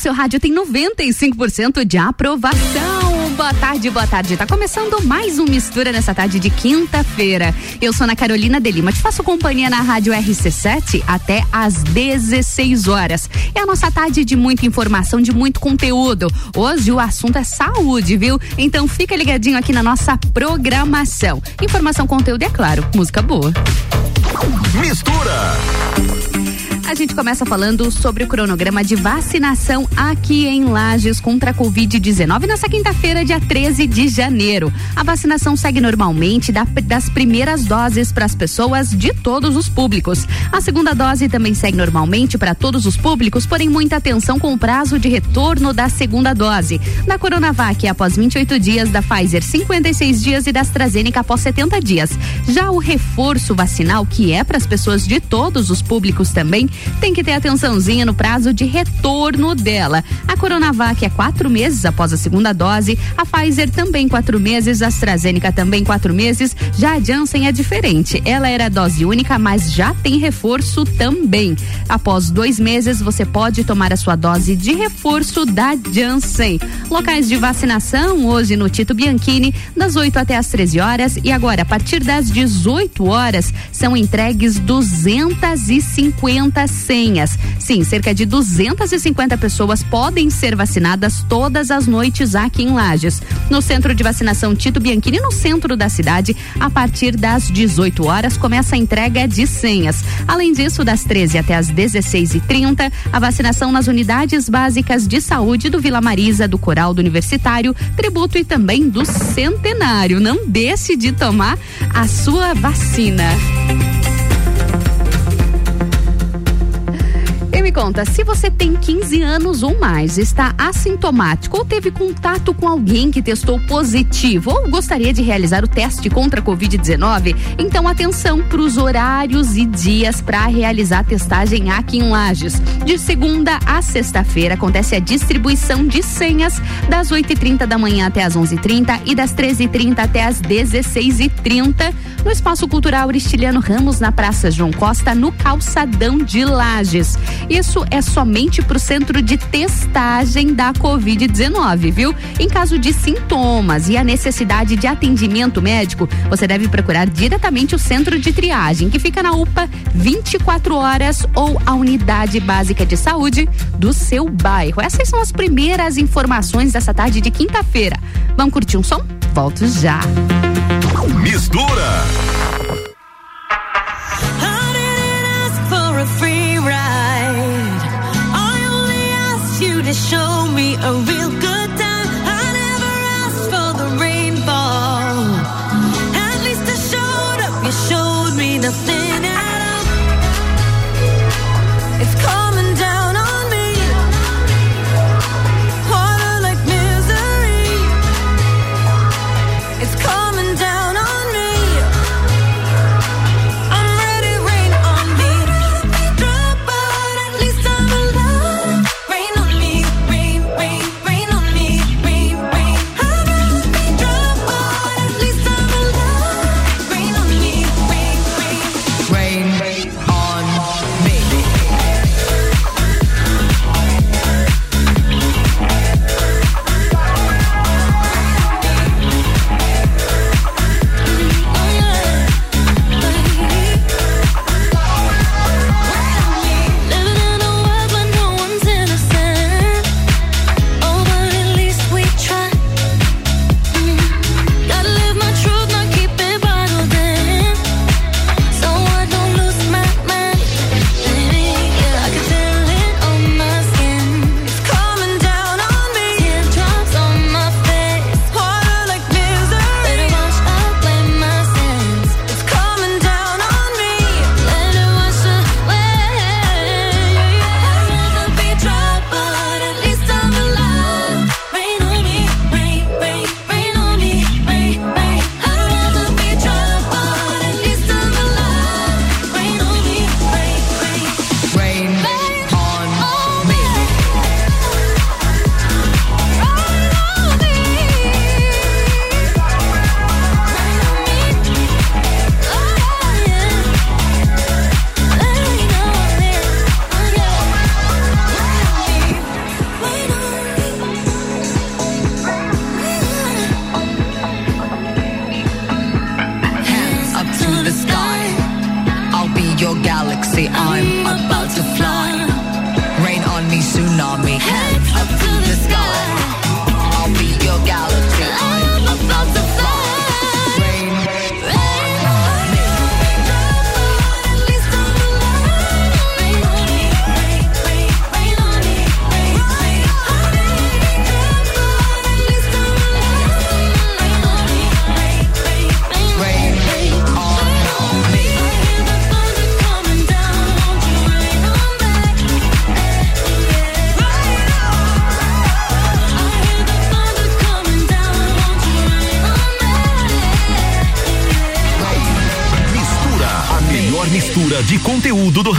seu rádio tem 95% de aprovação. Boa tarde, boa tarde. Tá começando mais um Mistura nessa tarde de quinta-feira. Eu sou Ana Carolina de Lima, te faço companhia na Rádio RC7 até às 16 horas. É a nossa tarde de muita informação, de muito conteúdo. Hoje o assunto é saúde, viu? Então fica ligadinho aqui na nossa programação. Informação, conteúdo e, é claro, música boa. Mistura. A gente começa falando sobre o cronograma de vacinação aqui em Lages contra a Covid-19 nessa quinta-feira, dia 13 de janeiro. A vacinação segue normalmente da, das primeiras doses para as pessoas de todos os públicos. A segunda dose também segue normalmente para todos os públicos, porém muita atenção com o prazo de retorno da segunda dose. Da Coronavac após 28 dias, da Pfizer 56 dias e da AstraZeneca após 70 dias. Já o reforço vacinal, que é para as pessoas de todos os públicos também, tem que ter atençãozinha no prazo de retorno dela. A Coronavac é quatro meses após a segunda dose, a Pfizer também quatro meses, a AstraZeneca também quatro meses. Já a Janssen é diferente. Ela era dose única, mas já tem reforço também. Após dois meses, você pode tomar a sua dose de reforço da Janssen. Locais de vacinação hoje no Tito Bianchini, das 8 até as 13 horas e agora a partir das 18 horas são entregues 250 senhas. Sim, cerca de 250 pessoas podem ser vacinadas todas as noites aqui em Lages. No centro de vacinação Tito Bianchini, no centro da cidade, a partir das 18 horas começa a entrega de senhas. Além disso, das 13 até as 16h30, a vacinação nas unidades básicas de saúde do Vila Marisa, do Coral do Universitário, Tributo e também do Centenário. Não deixe de tomar a sua vacina. Me conta, se você tem 15 anos ou mais, está assintomático ou teve contato com alguém que testou positivo ou gostaria de realizar o teste contra a Covid-19, então atenção para os horários e dias para realizar a testagem aqui em Lages. De segunda a sexta-feira acontece a distribuição de senhas das 8h30 da manhã até as 11h30 e das 13h30 até as 16h30 no Espaço Cultural Aristiliano Ramos, na Praça João Costa, no Calçadão de Lages. Isso é somente para o centro de testagem da Covid-19, viu? Em caso de sintomas e a necessidade de atendimento médico, você deve procurar diretamente o centro de triagem, que fica na UPA 24 horas ou a unidade básica de saúde do seu bairro. Essas são as primeiras informações dessa tarde de quinta-feira. Vamos curtir um som? Volto já. Mistura. Show me a real good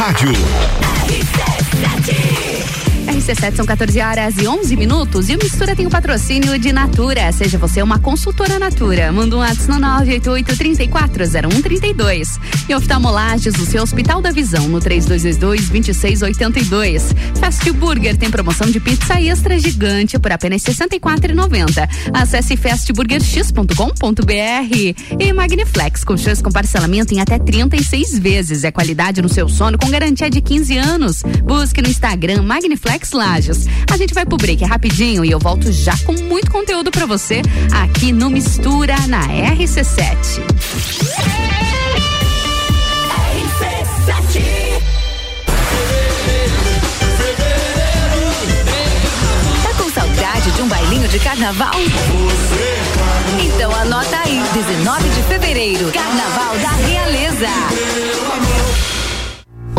rádio. 14 horas e 11 minutos e o Mistura tem o patrocínio de Natura. Seja você uma consultora Natura. Manda um WhatsApp no 988 340132. E oftalmolages, o seu Hospital da Visão no 3222 2682. Fast Burger tem promoção de pizza extra gigante por apenas R$ 64,90. Acesse fastburgerx.com.br e Magniflex com chance com parcelamento em até 36 vezes. É qualidade no seu sono com garantia de 15 anos. Busque no Instagram Magniflex Lages. A gente vai pro break rapidinho e eu volto já com muito conteúdo para você aqui no Mistura na RC7. Tá com saudade de um bailinho de carnaval? Então anota aí, 19 de fevereiro, Carnaval da Realeza.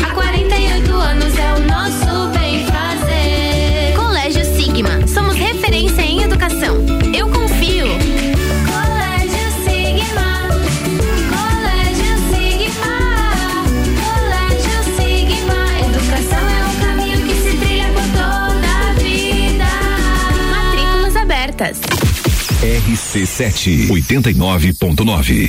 Há 48 anos é o nosso bem fazer. Colégio Sigma, somos referência em educação. Eu confio. Colégio Sigma. Colégio Sigma. Colégio Sigma. Educação é um caminho que se trilha por toda a vida. Matrículas abertas. RC7 89.9.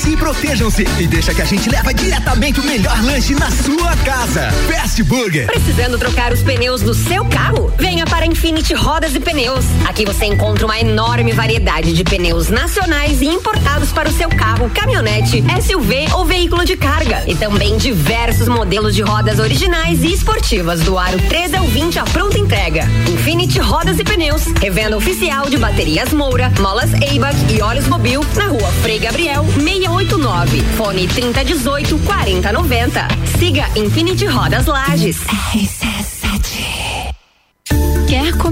Cuidem-se e protejam-se e deixa que a gente leva diretamente o melhor lanche na sua casa. Fast Burger. Precisando trocar os pneus do seu carro? Venha para Infinity Rodas e Pneus. Aqui você encontra uma enorme variedade de pneus nacionais e importados para o seu carro, caminhonete, SUV ou veículo de carga. E também diversos modelos de rodas originais e esportivas do aro 13 ao 20 à pronta entrega. Infinity Rodas e Pneus, revenda oficial de baterias Moura, molas Eibach e óleos Mobil na rua Frei Gabriel 689. Fone 3018 4090. Siga Infinity Rodas Lages. Quer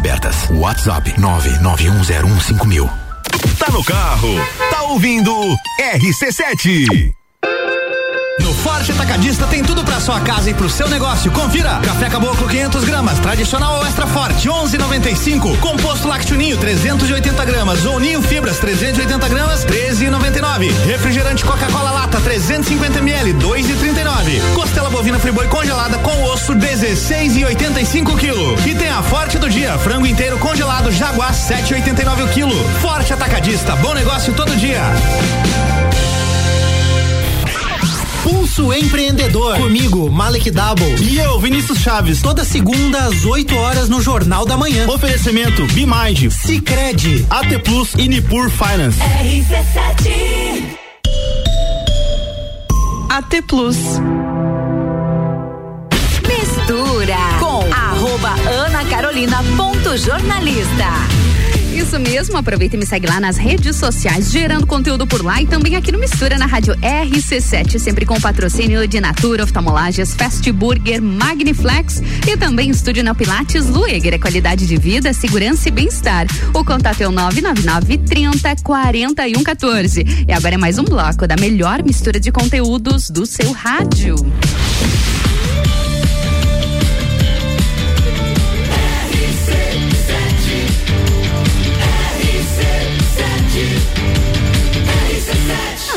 Abertas. WhatsApp 991015000. Tá no carro, tá ouvindo RC7. No Forte Atacadista tem tudo pra sua casa e pro seu negócio. Confira. Café Caboclo 500 gramas, tradicional ou extra forte, 11,95. Composto lácteo ninho 380 gramas ou ninho fibras 380 gramas, 13,99. Refrigerante Coca-Cola lata 350 ml, 2,39. Costela bovina friboi congelada com osso 16,85 quilo. E tem a Forte do dia, frango inteiro congelado Jaguar 7,89 o quilo. Forte Atacadista, bom negócio todo dia. Pulso Empreendedor. Comigo, Malek Double. E eu, Vinícius Chaves. Toda segunda às 8 horas no Jornal da Manhã. Oferecimento Bimind, Cicred, AT Plus e Nipur Finance. RC7 AT Plus. Mistura com arroba Ana Carolina ponto jornalista. Isso mesmo, aproveita e me segue lá nas redes sociais, gerando conteúdo por lá e também aqui no Mistura na rádio RC7, sempre com patrocínio de Natura, Oftalmolagens, Fast Burger, Magniflex e também Estúdio Neo Pilates, Lueger, é qualidade de vida, segurança e bem-estar. O contato é o 999 30 41 14. E agora é mais um bloco da melhor mistura de conteúdos do seu rádio.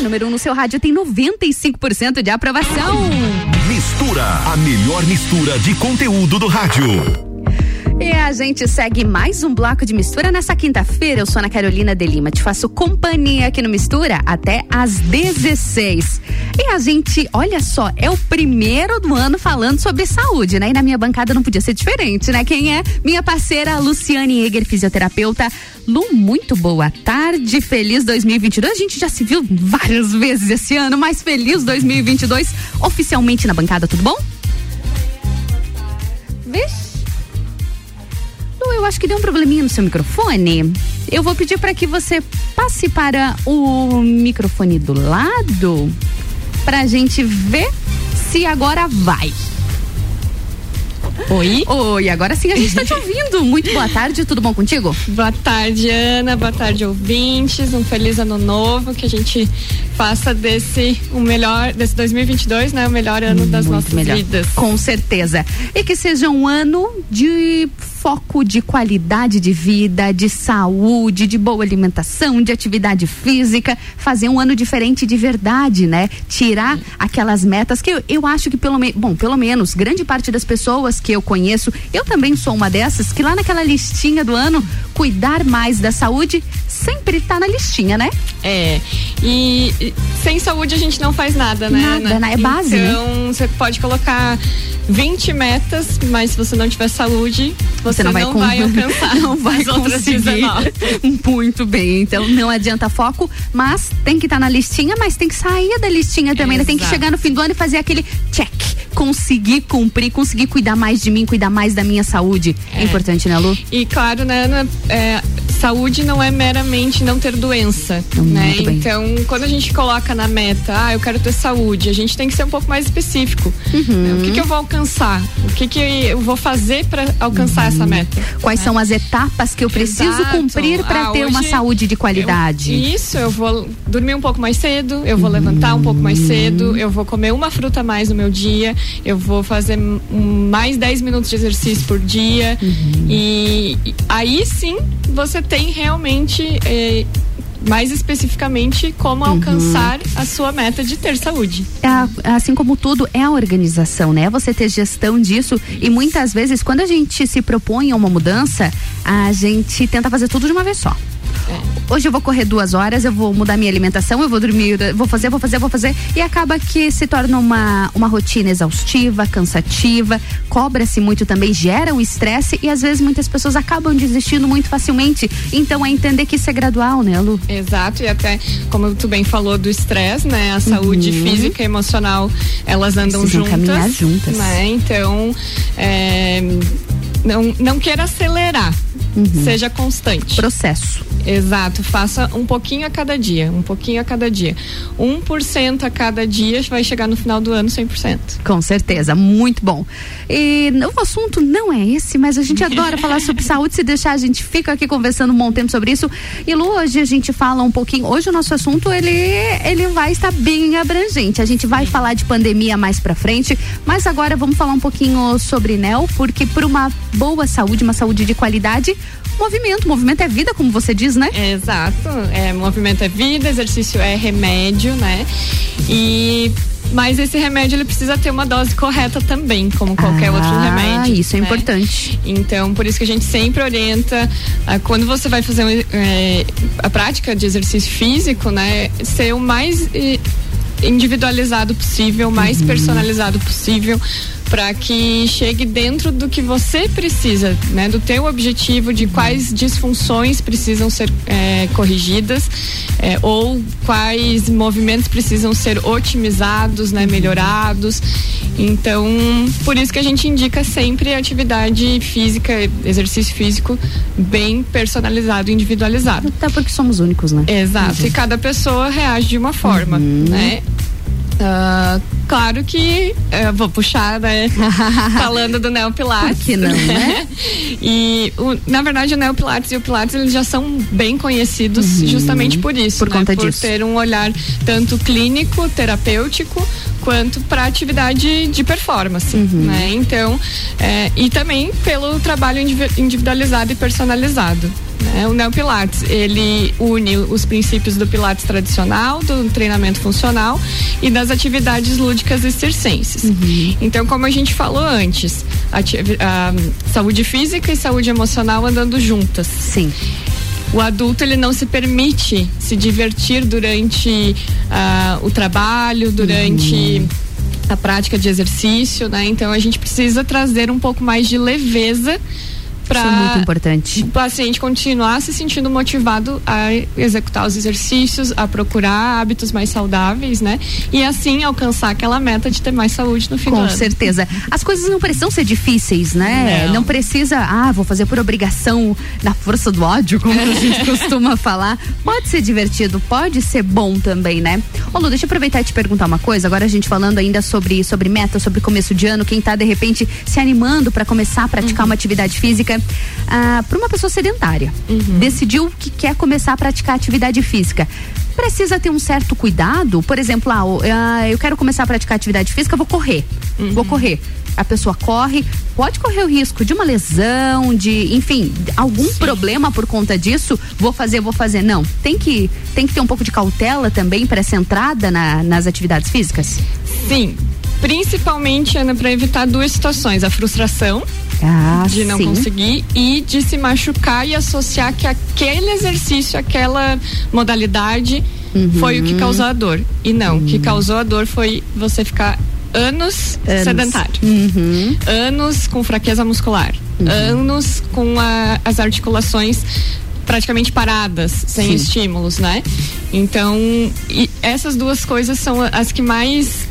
Número 1 um no seu rádio tem 95% de aprovação. Mistura, a melhor mistura de conteúdo do rádio. E a gente segue mais um bloco de mistura nessa quinta-feira. Eu sou Ana Carolina de Lima, te faço companhia aqui no Mistura até às 16. E a gente, olha só, é o primeiro do ano falando sobre saúde, né? E na minha bancada não podia ser diferente, né? Quem é? Minha parceira Luciane Eger, fisioterapeuta. Lu, muito boa tarde, feliz 2022. A gente já se viu várias vezes esse ano, mas feliz 2022 oficialmente na bancada, tudo bom? Vixe. Lu, eu acho que deu um probleminha no seu microfone. Eu vou pedir para que você passe para o microfone do lado pra gente ver se agora vai. Oi? Oi, agora sim a gente tá te ouvindo. Muito boa tarde, tudo bom contigo? Boa tarde, Ana. Boa tarde, ouvintes. Um feliz ano novo. Que a gente faça desse o melhor, desse 2022, né? O melhor ano das Muito nossas melhor. vidas. Com certeza. E que seja um ano de foco de qualidade de vida, de saúde, de boa alimentação, de atividade física, fazer um ano diferente de verdade, né? Tirar aquelas metas que eu, eu acho que pelo menos, bom, pelo menos grande parte das pessoas que eu conheço, eu também sou uma dessas que lá naquela listinha do ano, cuidar mais da saúde sempre tá na listinha, né? É. E, e sem saúde a gente não faz nada, né? Nada, Ana? né? É base, né? Então, você pode colocar 20 metas, mas se você não tiver saúde, você, não vai, alcançar não vai as outras conseguir. 19. Muito bem, então não adianta foco, mas tem que estar na listinha, mas tem que sair da listinha também, né? Tem que chegar no fim do ano e fazer aquele check, conseguir cumprir, conseguir cuidar mais de mim, cuidar mais da minha saúde. É, importante, né, Lu? E claro, né, Ana, é, saúde não é meramente não ter doença, né? muito bem. Então, quando a gente coloca na meta, ah, eu quero ter saúde, a gente tem que ser um pouco mais específico. Uhum. né? O que, que eu vou alcançar? O que, que eu vou fazer para alcançar essa meta? Quais são as etapas que eu preciso Exato. cumprir para Ah, ter uma saúde de qualidade? Eu- isso, eu vou dormir um pouco mais cedo, eu vou levantar um pouco mais cedo, eu vou comer uma fruta a mais no meu dia, eu vou fazer hum, mais 10 minutos de exercício por dia. E, e aí sim você tem realmente. eh, mais especificamente como alcançar a sua meta de ter saúde. É assim como tudo, é a organização, né? Você ter gestão disso e muitas vezes quando a gente se propõe a uma mudança, a gente tenta fazer tudo de uma vez só. Hoje eu vou correr duas horas, eu vou mudar minha alimentação, eu vou dormir, vou fazer, vou fazer, vou fazer. E acaba que se torna uma, uma rotina exaustiva, cansativa, cobra-se muito também, gera um estresse e às vezes muitas pessoas acabam desistindo muito facilmente. Então é entender que isso é gradual, né, Lu? Exato, e até como tu bem falou do estresse, né? A saúde Uhum. física e emocional, elas andam Precisam juntas. caminhar juntas. Né? Então, é, não, não queira acelerar. Seja constante. Processo. Exato, faça um pouquinho a cada dia, um pouquinho a cada dia. 1% a cada dia vai chegar no final do ano 100%. Com certeza, muito bom. E o assunto não é esse, mas a gente adora falar sobre saúde. Se deixar, a gente fica aqui conversando um bom tempo sobre isso. E Lu, hoje a gente fala um pouquinho. Hoje o nosso assunto ele, ele vai estar bem abrangente. A gente vai falar de pandemia mais pra frente, mas agora vamos falar um pouquinho sobre NEL, porque por uma boa saúde, uma saúde de qualidade, movimento. Movimento é vida, como você diz, né? Exato. É, movimento é vida, exercício é remédio, né? E mas esse remédio ele precisa ter uma dose correta também, como qualquer Ah, outro remédio. isso é né? importante. Então, por isso que a gente sempre orienta ah, quando você vai fazer eh, a prática de exercício físico, né, ser o mais eh, individualizado possível, mais Uhum. personalizado possível, para que chegue dentro do que você precisa, né, do teu objetivo de quais disfunções precisam ser eh, corrigidas eh, ou quais movimentos precisam ser otimizados, né, melhorados. Então, por isso que a gente indica sempre atividade física, exercício físico bem personalizado, individualizado. Até porque somos únicos, né? Exato. E cada pessoa reage de uma forma, Uhum. né? Ah, claro que eh, vou puxar, né? Falando do Neo Pilates. Por que não, né? e o- na verdade o Neo Pilates e o Pilates eles já são bem conhecidos justamente por isso, Por né? conta por disso. ter um olhar tanto clínico, terapêutico, quanto para atividade de performance, né? Então, eh, e também pelo trabalho indivi- individualizado e personalizado. né? O Neo Pilates, ele une os princípios do Pilates tradicional, do treinamento funcional e das atividades lúdicas e circenses. Então, como a gente falou antes, ati- a saúde física e saúde emocional andando juntas. Sim. O adulto ele não se permite se divertir durante ah, o trabalho, durante a prática de exercício, né? Então a gente precisa trazer um pouco mais de leveza para Isso é muito importante. o paciente continuar se sentindo motivado a executar os exercícios, a procurar hábitos mais saudáveis, né? E assim alcançar aquela meta de ter mais saúde no do Com certeza. As coisas não precisam ser difíceis, né? Não. Não. precisa, ah, vou fazer por obrigação na força do ódio, como a gente costuma falar. Pode ser divertido, pode ser bom também, né? Ô Lu, deixa eu aproveitar e te perguntar uma coisa. Agora a gente falando ainda sobre, sobre meta, sobre começo de ano, quem tá de repente se animando para começar a praticar uma atividade física. Ah, para uma pessoa sedentária, decidiu que quer começar a praticar atividade física. Precisa ter um certo cuidado, por exemplo, ah, ah, eu quero começar a praticar atividade física, vou correr. Vou correr. A pessoa corre, pode correr o risco de uma lesão, de, enfim, algum problema por conta disso. Vou fazer, vou fazer. Não, tem que, tem que ter um pouco de cautela também para essa entrada na- nas atividades físicas. Sim, principalmente Ana para evitar duas situações: a frustração Ah, de não sim. conseguir e de se machucar e associar que aquele exercício, aquela modalidade Uhum. foi o que causou a dor. E não, o que causou a dor foi você ficar anos, Anos. sedentário. Uhum. Anos com fraqueza muscular. Anos com a- as articulações praticamente paradas, sem Sim. estímulos, né? Então, essas duas coisas são as que mais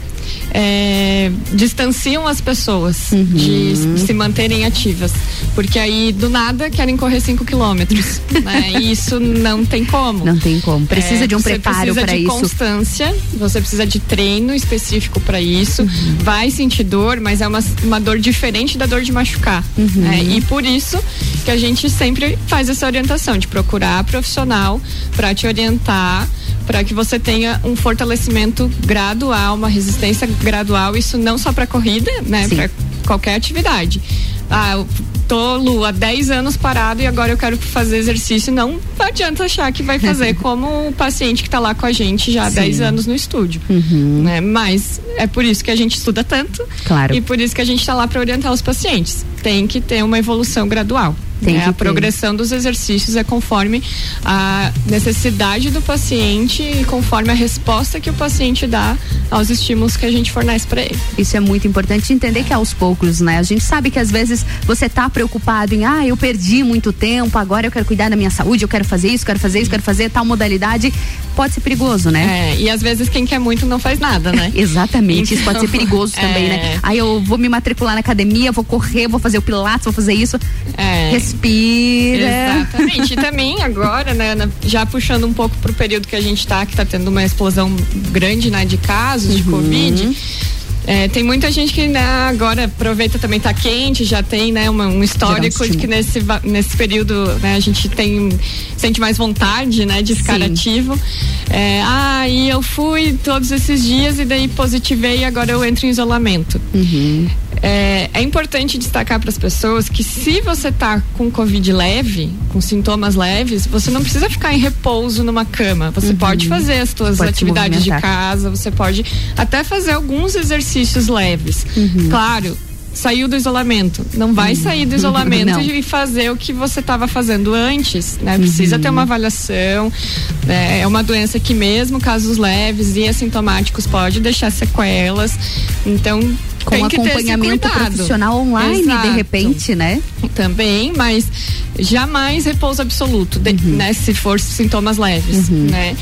é, distanciam as pessoas Uhum. de se manterem ativas. Porque aí, do nada, querem correr 5 quilômetros. né? E isso não tem como. Não tem como. Precisa É, de um você preparo precisa para de isso. constância, você precisa de treino específico para isso. Uhum. Vai sentir dor, mas é uma, uma dor diferente da dor de machucar. Uhum. né? E por isso que a gente sempre faz essa orientação de procurar profissional para te orientar, para que você tenha um fortalecimento gradual, uma resistência gradual. Isso não só para corrida, né? Para qualquer atividade. Ah, eu tô Lu há 10 anos parado e agora eu quero fazer exercício. Não adianta achar que vai fazer como o paciente que tá lá com a gente já há Sim. 10 anos no estúdio. Né? Mas é por isso que a gente estuda tanto Claro. e por isso que a gente tá lá para orientar os pacientes. Tem que ter uma evolução gradual. Tem né? que A progressão dos exercícios é conforme a necessidade do paciente e conforme a resposta que o paciente dá aos estímulos que a gente fornece para ele. Isso é muito importante entender que é aos poucos, né? A gente sabe que às vezes você tá preocupado em, ah, eu perdi muito tempo, agora eu quero cuidar da minha saúde, eu quero fazer isso, quero fazer isso, quero fazer tal modalidade. pode ser perigoso, né? É, e às vezes quem quer muito não faz nada, né? Exatamente, isso pode ser Então, perigoso também, é. né? Aí eu vou me matricular na academia, vou correr, vou fazer o pilates, vou fazer isso. É. Exatamente. E também agora, né, já puxando um pouco pro período que a gente tá, que tá tendo uma explosão grande, né, de casos Uhum. de Covid. é, tem muita gente que né, agora aproveita também tá quente, já tem né, uma- um histórico de que nesse, nesse período né, a gente tem sente mais vontade né, de ficar Sim. ativo. É, ah, e eu fui todos esses dias e daí positivei e agora eu entro em isolamento. É, é importante destacar para as pessoas que se você tá com Covid leve, com sintomas leves, você não precisa ficar em repouso numa cama. Você pode fazer as suas atividades de casa, você pode até fazer alguns exercícios leves. Claro. Saiu do isolamento. Não vai sair do isolamento e fazer o que você estava fazendo antes, né? Precisa ter uma avaliação. né? É uma doença que mesmo casos leves e assintomáticos pode deixar sequelas. Então Com tem acompanhamento profissional online, Exato. de repente, né? Também, mas jamais repouso absoluto, de- Uhum. né? Se for sintomas leves, né?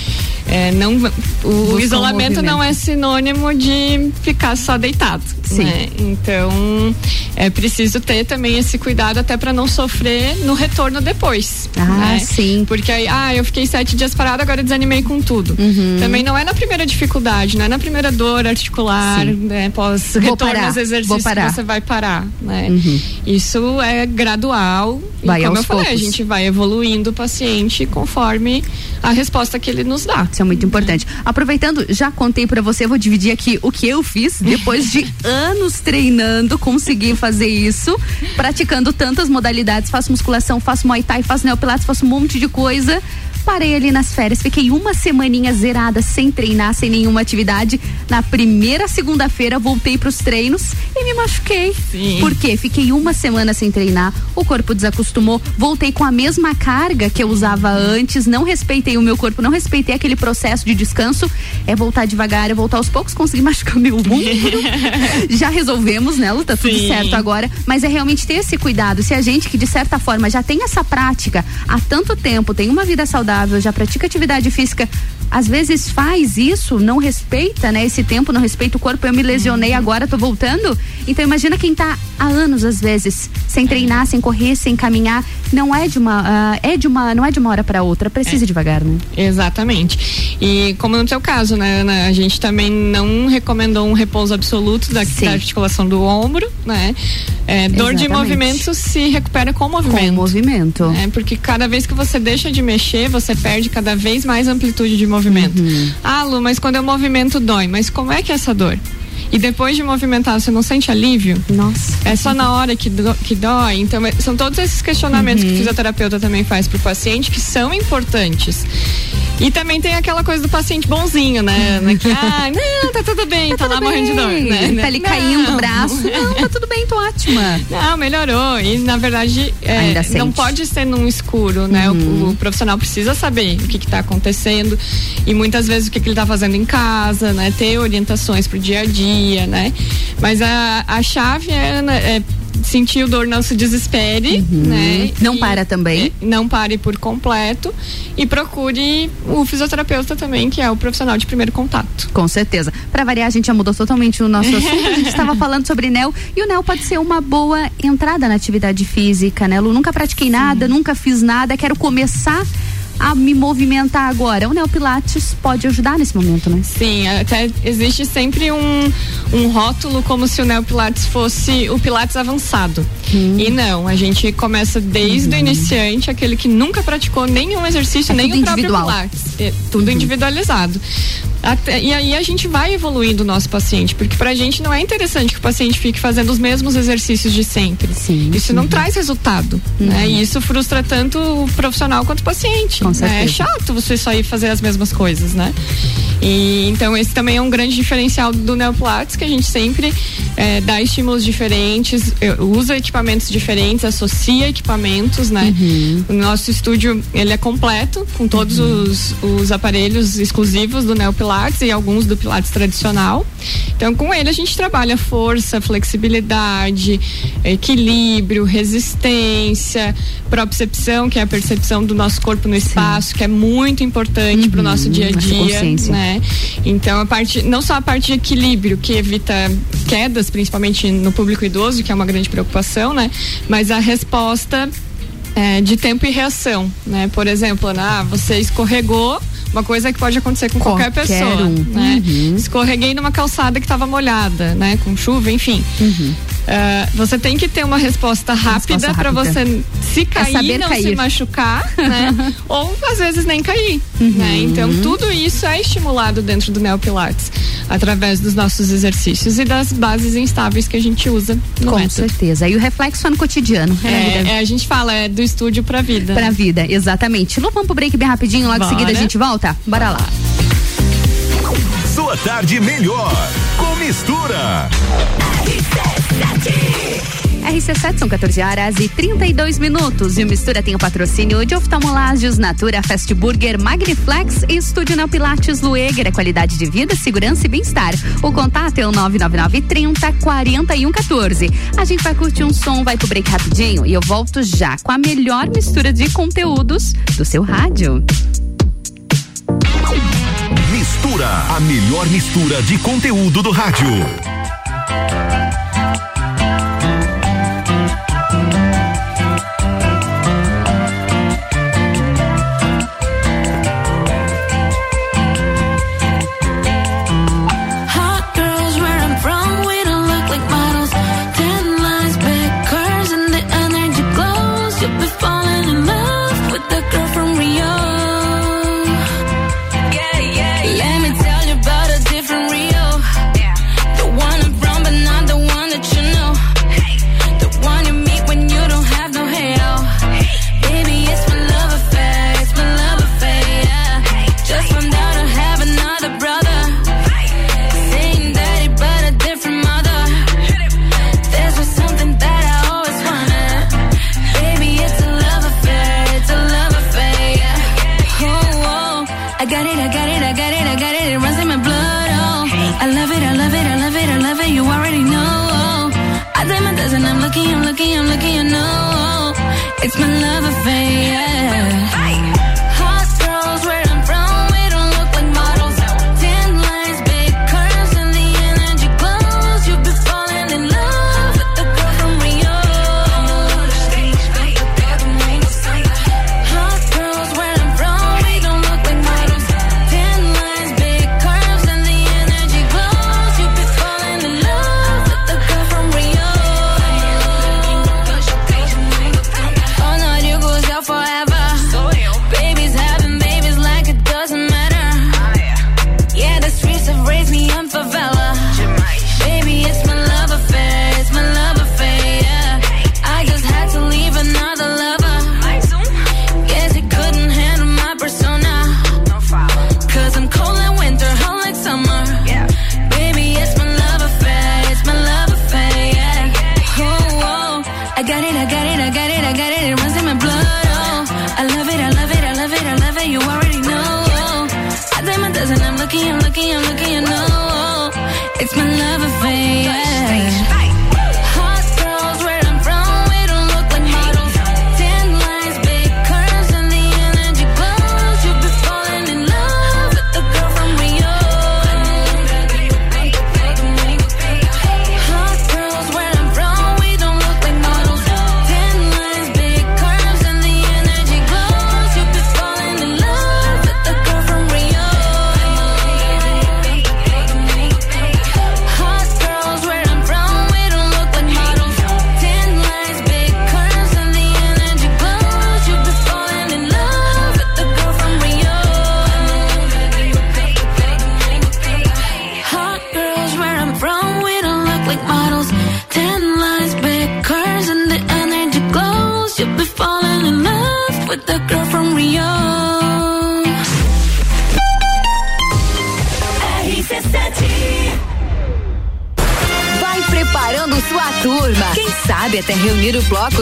É, não, o isolamento não é sinônimo de ficar só deitado, Sim. né? Então, é preciso ter também esse cuidado até para não sofrer no retorno depois. Ah, né? sim. Porque aí, ah, eu fiquei sete dias parado, agora desanimei com tudo. Uhum. Também não é na primeira dificuldade, não é na primeira dor articular, Sim. né? Pós retorno parar, vou parar. você vai parar, né? Uhum. Isso é gradual. Vai e como aos eu falei, poucos. a gente vai evoluindo o paciente conforme a resposta que ele nos dá. Isso é muito importante. Aproveitando, já contei pra você, vou dividir aqui o que eu fiz depois de anos treinando, consegui fazer isso, praticando tantas modalidades, faço musculação, faço muay thai, faço neopilates, faço um monte de coisa. Parei ali nas férias, fiquei uma semaninha zerada, sem treinar, sem nenhuma atividade. Na primeira segunda-feira voltei pros treinos e me machuquei. Sim. Por quê? Fiquei uma semana sem treinar, o corpo desacostumou, voltei com a mesma carga que eu usava antes, não respeitei o meu corpo, não respeitei aquele processo de descanso. É voltar devagar, é voltar aos poucos, consegui machucar meu ombro. já resolvemos, né, Lu? Tá tudo Sim. certo agora. Mas é realmente ter esse cuidado. Se a gente que de certa forma já tem essa prática há tanto tempo, tem uma vida saudável, já pratica atividade física, às vezes faz isso, não respeita, né, esse tempo, não respeita o corpo. Eu me lesionei agora, tô voltando. Então imagina quem tá há anos às vezes sem treinar, sem correr, sem caminhar, não é de uma ah, é de uma, não é de uma hora para outra, precisa ir devagar, né? Exatamente. E como no seu caso, né, Ana, a gente também não recomendou um repouso absoluto da, da articulação do ombro, né? É, dor de movimento se recupera com Com movimento. o movimento. É, porque cada vez que você deixa de mexer, você perde cada vez mais amplitude de movimento. Uhum. Ah, Lu, mas quando eu movimento dói. Mas como é que é essa dor? E depois de movimentar, você não sente alívio? Nossa. É só na hora que, do- que dói. Então, é- são todos esses questionamentos Uhum. que o fisioterapeuta também faz pro paciente que são importantes. E também tem aquela coisa do paciente bonzinho, né? Ana, Que, ah, não, tá tudo bem, tá, lá tudo morrendo de dor. bem. Né? Tá ali Não. caindo o braço. Não, tá tudo bem, tô ótima. Não, melhorou. E na verdade, é, não. Uhum. pode ser num escuro, né? O, o profissional precisa saber o que, que tá acontecendo e muitas vezes o que, que ele tá fazendo em casa, né? Ter orientações pro dia a dia, né? Mas a, a chave é, né, é sentir o dor, não se desespere, né? Uhum. Não E- para também. é, não pare por completo e procure o fisioterapeuta também, que é o profissional de primeiro contato. Com certeza. Para variar, a gente já mudou totalmente o nosso assunto. A gente estava falando sobre NEL e o NEL pode ser uma boa entrada na atividade física, né? Lu, nunca pratiquei nada, nunca fiz nada, quero começar a me movimentar agora. O NEO Pilates pode ajudar nesse momento, né? Sim, até existe sempre um, um rótulo como se o Neopilates fosse o Pilates avançado. Hum. E não, a gente começa desde o iniciante, aquele que nunca praticou nenhum exercício, É nem o próprio individual. Pilates. É tudo individualizado. Até- e aí a gente vai evoluindo o nosso paciente, porque pra gente não é interessante que o paciente fique fazendo os mesmos exercícios de sempre. Sim, Isso não traz resultado, né? E isso frustra tanto o profissional quanto o paciente. Né? É chato você só ir fazer as mesmas coisas, né? E então esse também é um grande diferencial do Neopilates, que a gente sempre eh, dá estímulos diferentes, eh, usa equipamentos diferentes, associa equipamentos, né? Uhum. O nosso estúdio ele é completo com todos os, os aparelhos exclusivos do Neopilates. Pilates e alguns do Pilates tradicional. Então, com ele a gente trabalha força, flexibilidade, equilíbrio, resistência, propriocepção, que é a percepção do nosso corpo no espaço, que é muito importante para o nosso dia a dia, né? Então, a parte, não só a parte de equilíbrio, que evita quedas, principalmente no público idoso, que é uma grande preocupação, né? Mas a resposta é, de tempo e reação, né? Por exemplo, ah, você escorregou, uma coisa que pode acontecer com qualquer, Qualquer pessoa, um. né? Uhum. Escorreguei numa calçada que estava molhada, né? Com chuva, enfim. Uhum. Ah, você tem que ter uma resposta rápida para você se cair, saber não cair. se machucar, né? Ou às vezes nem cair, Uhum. né? Então tudo isso é estimulado dentro do Neopilates através dos nossos exercícios e das bases instáveis que a gente usa no Com método. certeza. E o reflexo é no cotidiano. É, vida. É, é, a gente fala é do estúdio pra vida. Pra vida, exatamente. Lu, vamos pro break bem rapidinho, logo em Bora. seguida a gente volta? Bora lá. Sua tarde melhor com mistura. RC7 são 14 horas e 32 minutos. E o Mistura tem o patrocínio de Oftalmolagios, Natura, Fast Burger, Magniflex e Estúdio Neopilates Lueger. É qualidade de vida, segurança e bem-estar. O contato é o 999 30 41 14. A gente vai curtir um som, vai pro break rapidinho e eu volto já com a melhor mistura de conteúdos do seu rádio. Mistura, a melhor mistura de conteúdo do rádio. Thank you.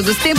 Dos tempos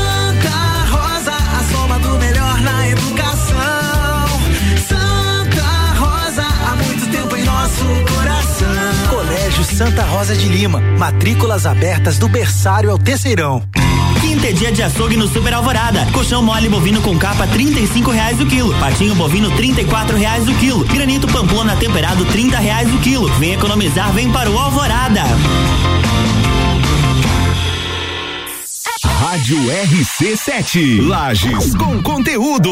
Santa Rosa de Lima. Matrículas abertas do berçário ao terceirão. Quinta é dia de açougue no Super Alvorada. Colchão mole bovino com capa trinta e cinco reais o quilo. Patinho bovino trinta e quatro reais o quilo. Granito pamplona temperado trinta reais o quilo. Vem economizar, vem para o Alvorada. Rádio RC7. Lages com conteúdo.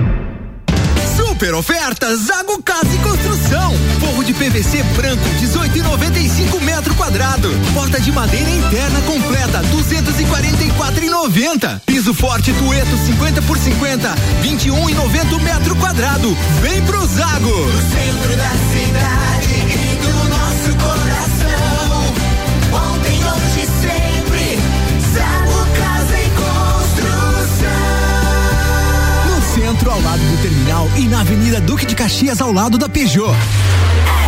Super ofertas Zago Casa e Construção. Forro de PVC branco 18,95 metro quadrado. Porta de madeira interna completa 244,90. Piso forte Tueto 50 por 50 21,90 metro quadrado. Vem pro Zago. centro da cidade e do nosso coração. Ontem, hoje, sempre. Zago Casa e Construção. No centro, ao lado e na Avenida Duque de Caxias, ao lado da Peugeot.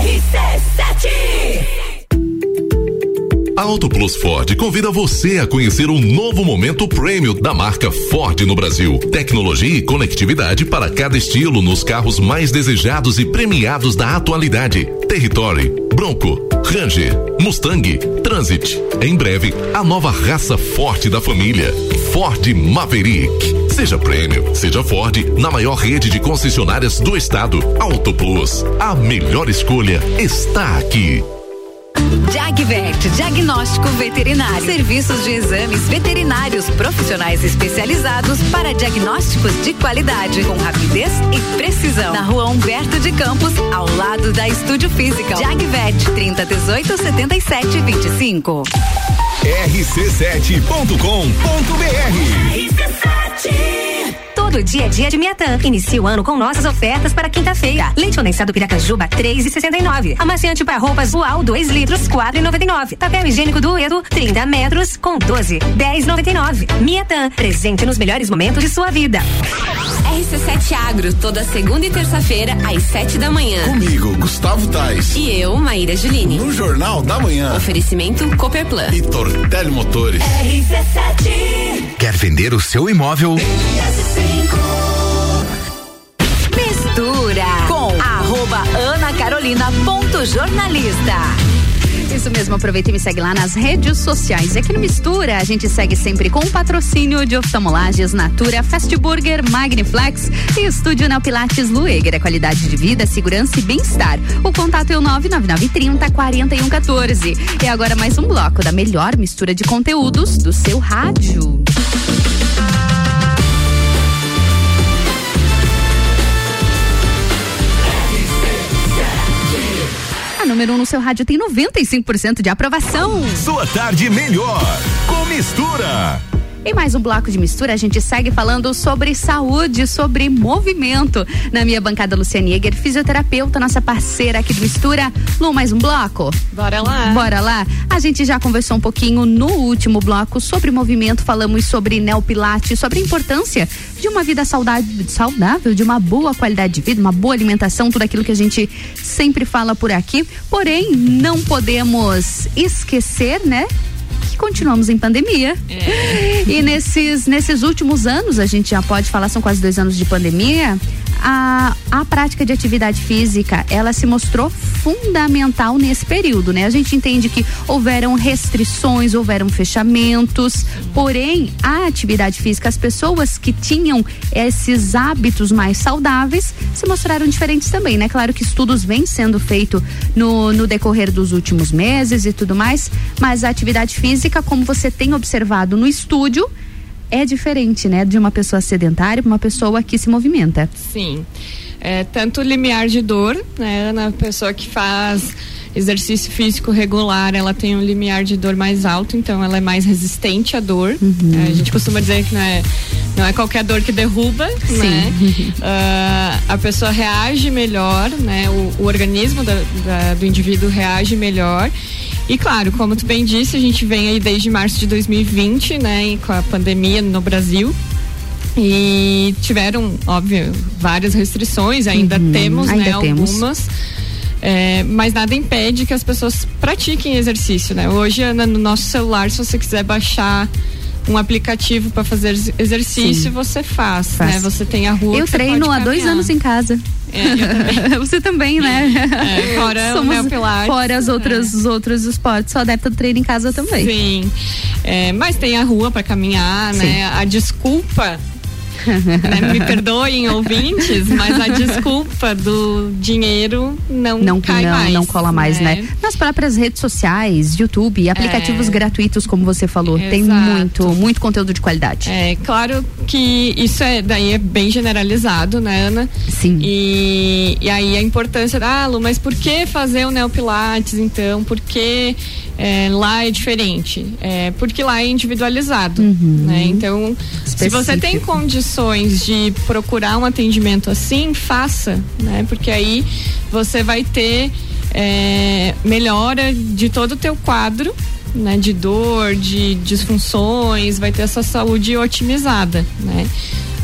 RC7 A Auto Plus Ford convida você a conhecer um novo momento prêmio da marca Ford no Brasil. Tecnologia e conectividade para cada estilo nos carros mais desejados e premiados da atualidade. Territory, Bronco, Ranger, Mustang, Transit. Em breve, a nova raça forte da família. Ford Maverick. Seja prêmio, seja Ford, na maior rede de concessionárias do estado. Auto Plus. A melhor escolha está aqui. Jagvet, diagnóstico veterinário. Serviços de exames veterinários profissionais especializados para diagnósticos de qualidade, com rapidez e precisão. Na rua Humberto de Campos, ao lado da Estúdio Física. Jagvet, 30 18 77 25. rc7.com.br do dia a dia de Miatã. Inicia o ano com nossas ofertas para quinta-feira. Leite condensado Piracanjuba, três e sessenta e nove. Amaciante para roupas Uau, dois litros, quatro e noventa e nove. Papel higiênico Dueto, 30 metros, com 12, dez noventa e nove. Miatã, presente nos melhores momentos de sua vida. RC7 Agro, toda segunda e terça-feira, às sete da manhã. Comigo, Gustavo Tais. E eu, Maíra Juline. No Jornal da Manhã. Oferecimento Copperplan. E Tortel Motores. RC7. Quer vender o seu imóvel? RC7. Arroba Ana Carolina ponto jornalista. Isso mesmo, aproveita e me segue lá nas redes sociais. E aqui no Mistura, a gente segue sempre com o patrocínio de oftalmolagens Natura, Fast Burger, Magniflex e Estúdio Neo Pilates Lueger. É qualidade de vida, segurança e bem-estar. O contato é o 99930 4114. E agora mais um bloco da melhor mistura de conteúdos do seu rádio. Número número 1 um no seu rádio tem 95% de aprovação. Sua tarde melhor com mistura. Em mais um bloco de mistura, a gente segue falando sobre saúde, sobre movimento. Na minha bancada, Luciane Jäger, fisioterapeuta, nossa parceira aqui do Mistura. Lu, mais um bloco? Bora lá. Bora lá. A gente já conversou um pouquinho no último bloco sobre movimento, falamos sobre neopilates, sobre a importância de uma vida saudável, de uma boa qualidade de vida, uma boa alimentação, tudo aquilo que a gente sempre fala por aqui. Porém, não podemos esquecer, né? Que continuamos em pandemia. É. E nesses, nesses últimos anos, a gente já pode falar, são quase dois anos de pandemia, a, a prática de atividade física, ela se mostrou fundamental nesse período, né? A gente entende que houveram restrições, houveram fechamentos, porém, a atividade física, as pessoas que tinham esses hábitos mais saudáveis se mostraram diferentes também, né? Claro que estudos vêm sendo feitos no, no decorrer dos últimos meses e tudo mais, mas a atividade física, como você tem observado no estúdio, é diferente, né, de uma pessoa sedentária para uma pessoa que se movimenta. Sim. É, tanto o limiar de dor, né, na pessoa que faz exercício físico regular, ela tem um limiar de dor mais alto, então ela é mais resistente à dor. É, a gente costuma dizer que não é, não é qualquer dor que derruba, né? Ah, a pessoa reage melhor, né? O, o organismo da- da- do indivíduo reage melhor. E claro, como tu bem disse, a gente vem aí desde março de 2020, né, com a pandemia no Brasil. E tiveram, óbvio, várias restrições, ainda Uhum, temos, ainda né, temos. algumas. É, mas nada impede que as pessoas pratiquem exercício, né? Hoje Ana, no nosso celular, se você quiser baixar um aplicativo para fazer ex- exercício, Sim. você faz, Faz. né? Você tem a rua. Eu treino há dois anos em casa. É, também. Você também, né? É, fora o Somos- neopilates, Fora as outras, os outros esportes, sou adepta do treino em casa também. Sim. É, mas tem a rua para caminhar, né? A desculpa. né, Me perdoem, ouvintes, mas a desculpa do dinheiro não, Não, cai não, mais. não cola mais, né? Nas próprias redes sociais, YouTube, aplicativos É. gratuitos, como você falou, tem Exato. muito, muito conteúdo de qualidade. É claro que isso é daí é bem generalizado, né, Ana? Sim. E, e aí a importância da ah, Lu, mas por que fazer o neopilates então? Por que é, lá é diferente? É, porque lá é individualizado, né? Então, se você tem Específico. condições de procurar um atendimento assim, faça, né? Porque aí você vai ter é, melhora de todo o teu quadro, né? De dor, de disfunções, vai ter essa saúde otimizada, né?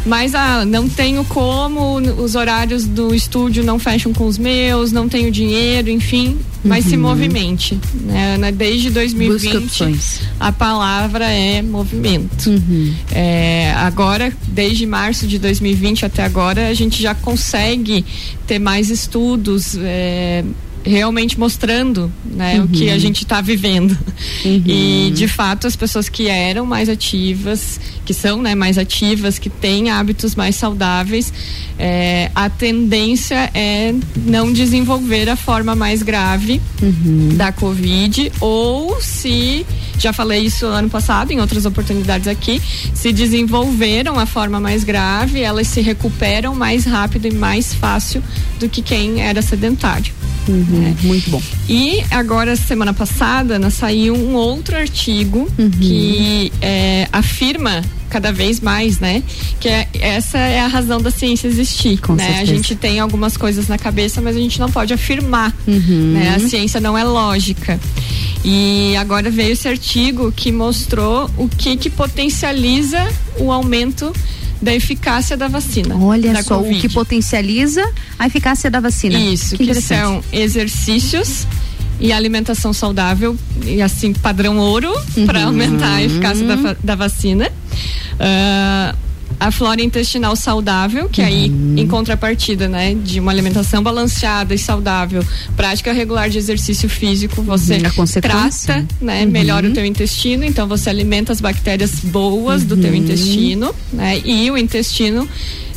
Mas ah, não tenho como, os horários do estúdio não fecham com os meus, não tenho dinheiro, enfim, mas se Uhum. movimente. Né? Ana? Desde 2020, opções. a palavra é movimento. Uhum. É, agora, desde março de 2020 até agora, a gente já consegue ter mais estudos. é, realmente mostrando né, o que Uhum. a gente está vivendo e de fato as pessoas que eram mais ativas que são né, mais ativas que têm hábitos mais saudáveis é, a tendência é não desenvolver a forma mais grave Uhum. da Covid, ou se, já falei isso ano passado, em outras oportunidades aqui, se desenvolveram a forma mais grave, elas se recuperam mais rápido e mais fácil do que quem era sedentário. Uhum, Muito bom. E agora, semana passada, Ana, saiu um outro artigo Uhum. que é, afirma cada vez mais, né? Que é- essa é a razão da ciência existir. Com né? A gente tem algumas coisas na cabeça, mas a gente não pode afirmar. Uhum. Né? A ciência não é lógica. E agora veio esse artigo que mostrou o que que potencializa o aumento da eficácia da vacina. Olha da só, o Covid. que potencializa a eficácia da vacina. Isso, que, interessante. são exercícios e alimentação saudável, e assim, padrão ouro, para Uhum. aumentar a eficácia da, da vacina. Ah, a flora intestinal saudável, que aí, Uhum. em contrapartida, né, de uma alimentação balanceada e saudável, prática regular de exercício físico, você Uhum, trata, né, Uhum. melhora o teu intestino, então você alimenta as bactérias boas do teu Uhum. intestino, né, e o intestino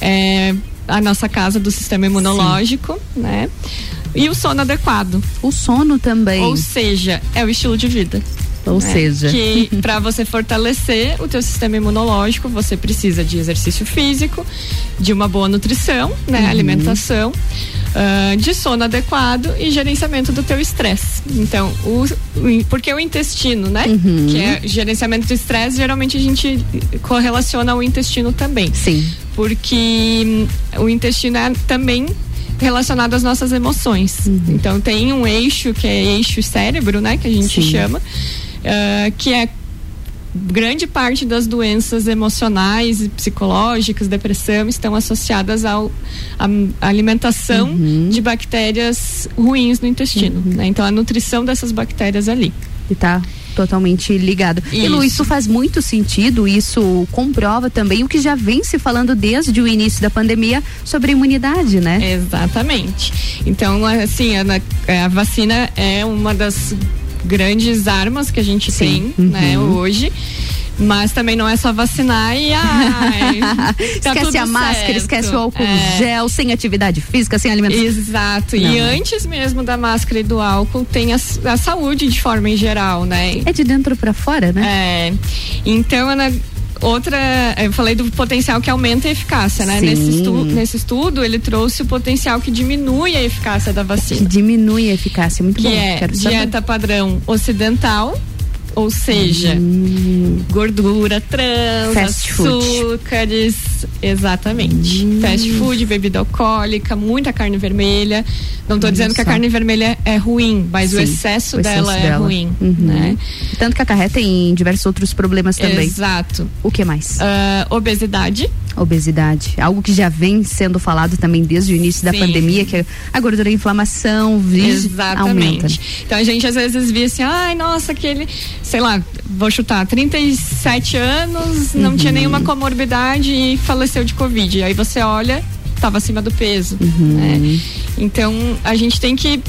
é a nossa casa do sistema imunológico, né? E o sono adequado. O sono também. Ou seja, é o estilo de vida. Ou né? seja. que para você fortalecer o teu sistema imunológico, você precisa de exercício físico, de uma boa nutrição, né, Uhum. alimentação. ah, de sono adequado e gerenciamento do teu estresse. Então, o, porque o intestino, né? Uhum. Que é gerenciamento do estresse, geralmente a gente correlaciona ao intestino também. Sim. Porque hum, o intestino é também relacionado às nossas emoções. Então tem um eixo que é eixo cérebro, né? Que a gente Sim. chama, ah, que é grande parte das doenças emocionais e psicológicas, depressão, estão associadas à alimentação Uhum. de bactérias ruins no intestino. né? Então a nutrição dessas bactérias ali. E tá totalmente ligado. E Lu, Isso. isso faz muito sentido, isso comprova também o que já vem se falando desde o início da pandemia sobre imunidade, né? Exatamente. Então, assim, a, a vacina é uma das grandes armas que a gente tem, Uhum. né, hoje. Mas também não é só vacinar e ai, tá esquece a máscara, certo. esquece o álcool É. gel, sem atividade física, sem alimentação. Exato. Não, e né? antes mesmo da máscara e do álcool, tem a, a saúde de forma em geral, né? É de dentro para fora, né? É. Então, Ana, outra. Eu falei do potencial que aumenta a eficácia, né? Nesse, estu, nesse estudo, ele trouxe o potencial que diminui a eficácia da Que vacina. diminui a eficácia, muito que bom. é Quero saber. dieta padrão ocidental, ou seja, gordura trans, Hum. Fast food. açúcares, exatamente. Hum. Fast food, bebida alcoólica, muita carne vermelha. Não estou dizendo que a só. carne vermelha é ruim, mas o Sim, excesso o excesso dela é dela. ruim, Uhum. né? Tanto que acarreta em diversos outros problemas também. Exato. O que mais? Ah, obesidade. Obesidade. Algo que já vem sendo falado também desde o início da Sim. pandemia, que é a gordura e a inflamação vis- Exatamente. aumenta. Então a gente às vezes via assim, ai, nossa, aquele, sei lá, vou chutar, 37 anos, não Uhum. tinha nenhuma comorbidade e faleceu de Covid. Aí você olha, estava acima do peso. Uhum. né? Então a gente tem que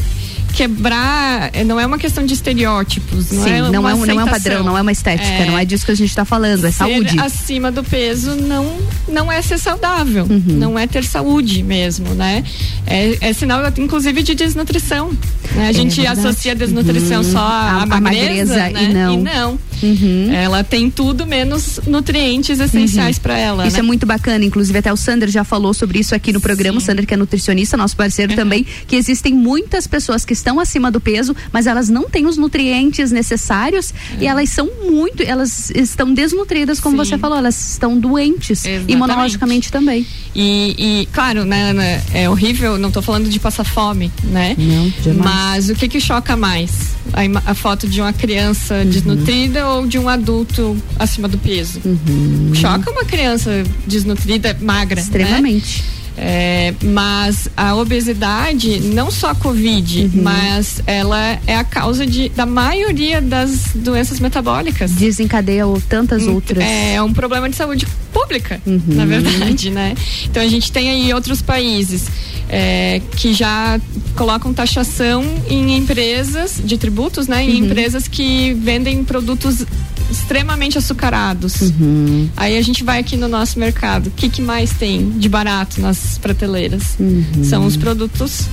quebrar, eh, não é uma questão de estereótipos, não Sim, é não, é um, não é um padrão, não é uma estética, É. não é disso que a gente está falando, é Ser saúde. acima do peso não, não é ser saudável, Uhum. não é ter saúde mesmo, né? É, é sinal, inclusive, de desnutrição. né? A É gente verdade. associa desnutrição Uhum. só à magreza, magreza né? e não. E não. Uhum. Ela tem tudo menos nutrientes essenciais para ela. Isso né? é muito bacana, inclusive até o Sander já falou sobre isso aqui no programa, o Sander que é nutricionista, nosso parceiro também, que existem muitas pessoas que estão acima do peso, mas elas não têm os nutrientes necessários e elas são muito, elas estão desnutridas, como Sim. você falou, elas estão doentes, Exatamente. imunologicamente também. E, e, claro, né, Ana, é horrível, não tô falando de passar fome, né? Não, jamais. Mas o que que choca mais? A, a foto de uma criança Uhum. desnutrida ou de um adulto acima do peso? Choca uma criança desnutrida, magra. né? É, mas a obesidade, não só a Covid, Uhum. mas ela é a causa de, da maioria das doenças metabólicas. Desencadeia ou tantas outras. É um problema de saúde pública, Uhum. na verdade, né? Então a gente tem aí outros países é, que já colocam taxação em empresas de tributos, né? Em Uhum. empresas que vendem produtos extremamente açucarados. Uhum. Aí a gente vai aqui no nosso mercado. O que, que mais tem de barato nas prateleiras? Uhum. São os produtos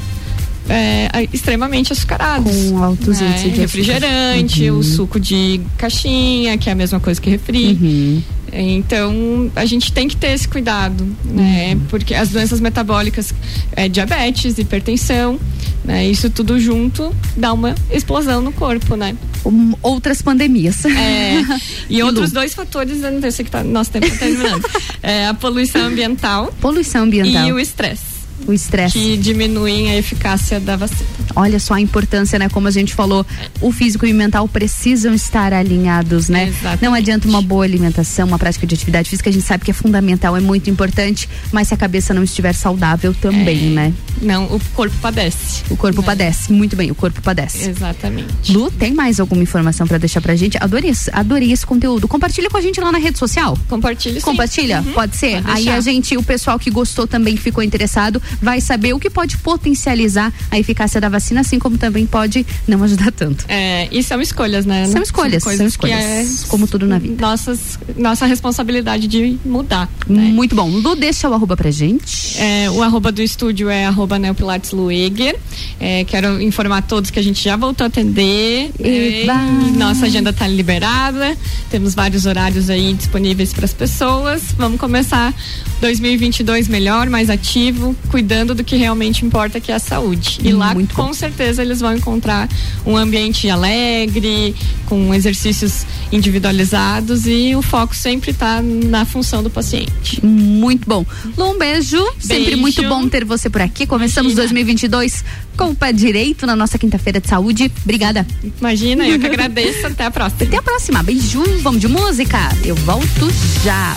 é, extremamente açucarados. Com altos né? índices de. Refrigerante, Uhum. o suco de caixinha, que é a mesma coisa que refri. Uhum. Então, a gente tem que ter esse cuidado, né? Uhum. Porque as doenças metabólicas, é, diabetes, hipertensão, né? Isso tudo junto dá uma explosão no corpo, né? Um, outras pandemias. É, e outros dois fatores, eu não sei que tá, nosso tempo tá terminando. é a poluição ambiental Poluição ambiental. e o estresse. O estresse. Que diminuem a eficácia da vacina. Olha só a importância, né? Como a gente falou, o físico e o mental precisam estar alinhados, né? Exatamente. Não adianta uma boa alimentação, uma prática de atividade física, a gente sabe que é fundamental, é muito importante, mas se a cabeça não estiver saudável também, É. né? Não, o corpo padece. O corpo padece, muito bem, o corpo padece. Exatamente. Lu, tem mais alguma informação pra deixar pra gente? Adorei, adorei esse conteúdo. Compartilha com a gente lá na rede social. Compartilhe sim. Compartilha? Uhum, Pode ser? pode Aí a gente, o pessoal que gostou também, que ficou interessado, vai saber o que pode potencializar a eficácia da vacina, assim como também pode não ajudar tanto. É, e são escolhas, né? São escolhas, coisas são escolhas, é como tudo na vida. Nossas, nossa responsabilidade de mudar. Muito bom. Lu, deixa o arroba pra gente. É, o arroba do estúdio é arroba Neopilates Lueger. É, quero informar a todos que a gente já voltou a atender. Eba! Nossa agenda está liberada. Temos vários horários aí disponíveis para as pessoas. Vamos começar 2022 melhor, mais ativo, cuidando do que realmente importa, que é a saúde. E lá, com certeza, eles vão encontrar um ambiente alegre, com exercícios individualizados e o foco sempre está na função do paciente. Muito bom. Lu, um beijo. Sempre Beijo. muito bom ter você por aqui. Começamos 2022 com o pé direito na nossa quinta-feira de saúde. Obrigada. Imagina, eu que agradeço. Até a próxima. Até a próxima. Beijo. Vamos de música? Eu volto já.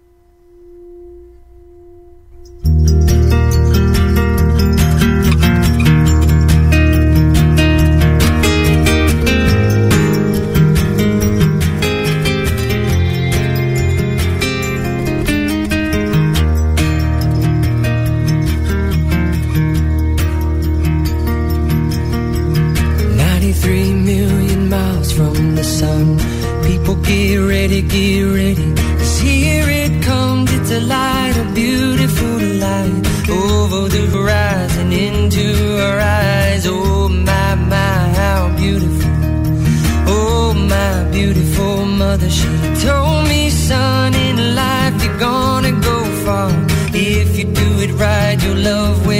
Get ready. 'Cause here it comes, it's a light, a beautiful light. Over the horizon, into our eyes. Oh my, my, how beautiful. Oh my beautiful mother, she told me, son, in life you're gonna go far. If you do it right, you'll love where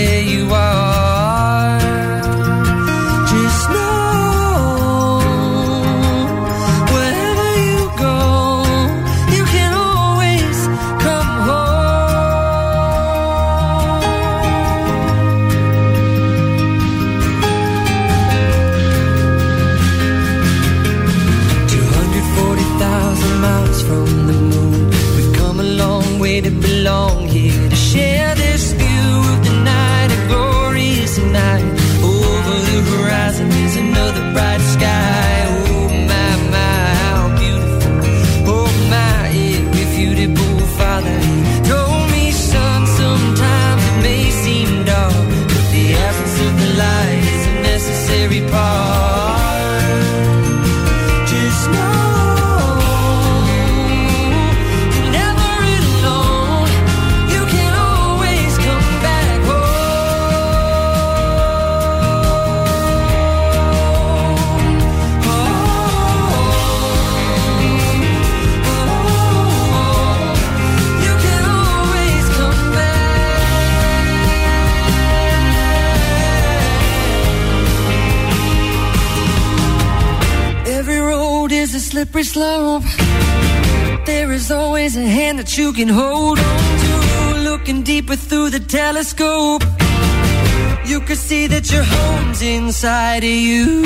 inside of you.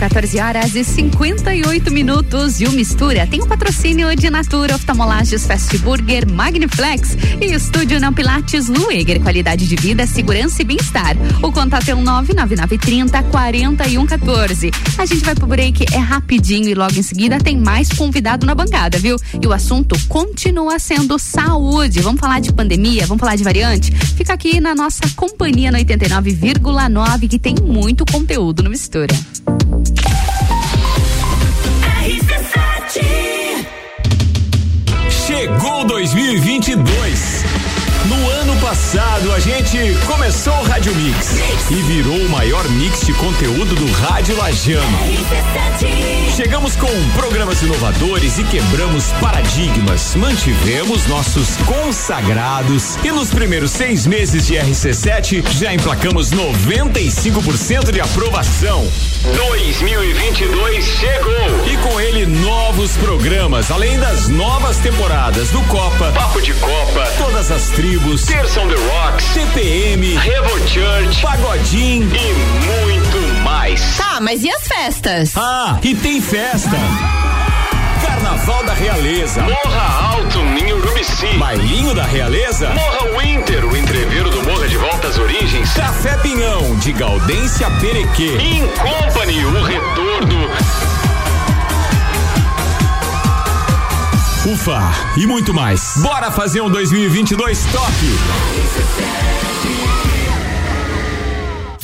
14 horas e 58 minutos e o Mistura tem o um patrocínio de Natura, Oftalmolages Fast Burger, Magniflex e Estúdio Não Pilates Lueger, qualidade de vida, segurança e bem-estar. O contato é o um 99930 4114. A gente vai pro break, é rapidinho e logo em seguida tem mais convidado na bancada, viu? E o assunto continua sendo saúde. Vamos falar de pandemia, vamos falar de variante? Fica aqui na nossa companhia no 89,9 que tem muito conteúdo no Mistura. 2022. No ano passado, a gente começou o Rádio Mix e virou o maior mix de conteúdo do Rádio Lajano. Chegamos com programas inovadores e quebramos paradigmas. Mantivemos nossos consagrados e nos primeiros seis meses de RC7 já emplacamos 95% de aprovação. 2022 chegou e com ele novos programas, além das novas temporadas do Copa, Papo de Copa, todas as tribos, Terça on the Rocks, CPM, Revo Church, Pagodinho e muito mais. Tá, mas e as festas? Ah, e tem festa. Carnaval da Realeza. Morra Alto, em Urubici. Bailinho da Realeza. Morra Winter, o entreveiro do Morra de Volta às Origens. Café Pinhão, de Gaudência Perequê. In Company, o retorno. Ufa, e muito mais. Bora fazer um 2022 top.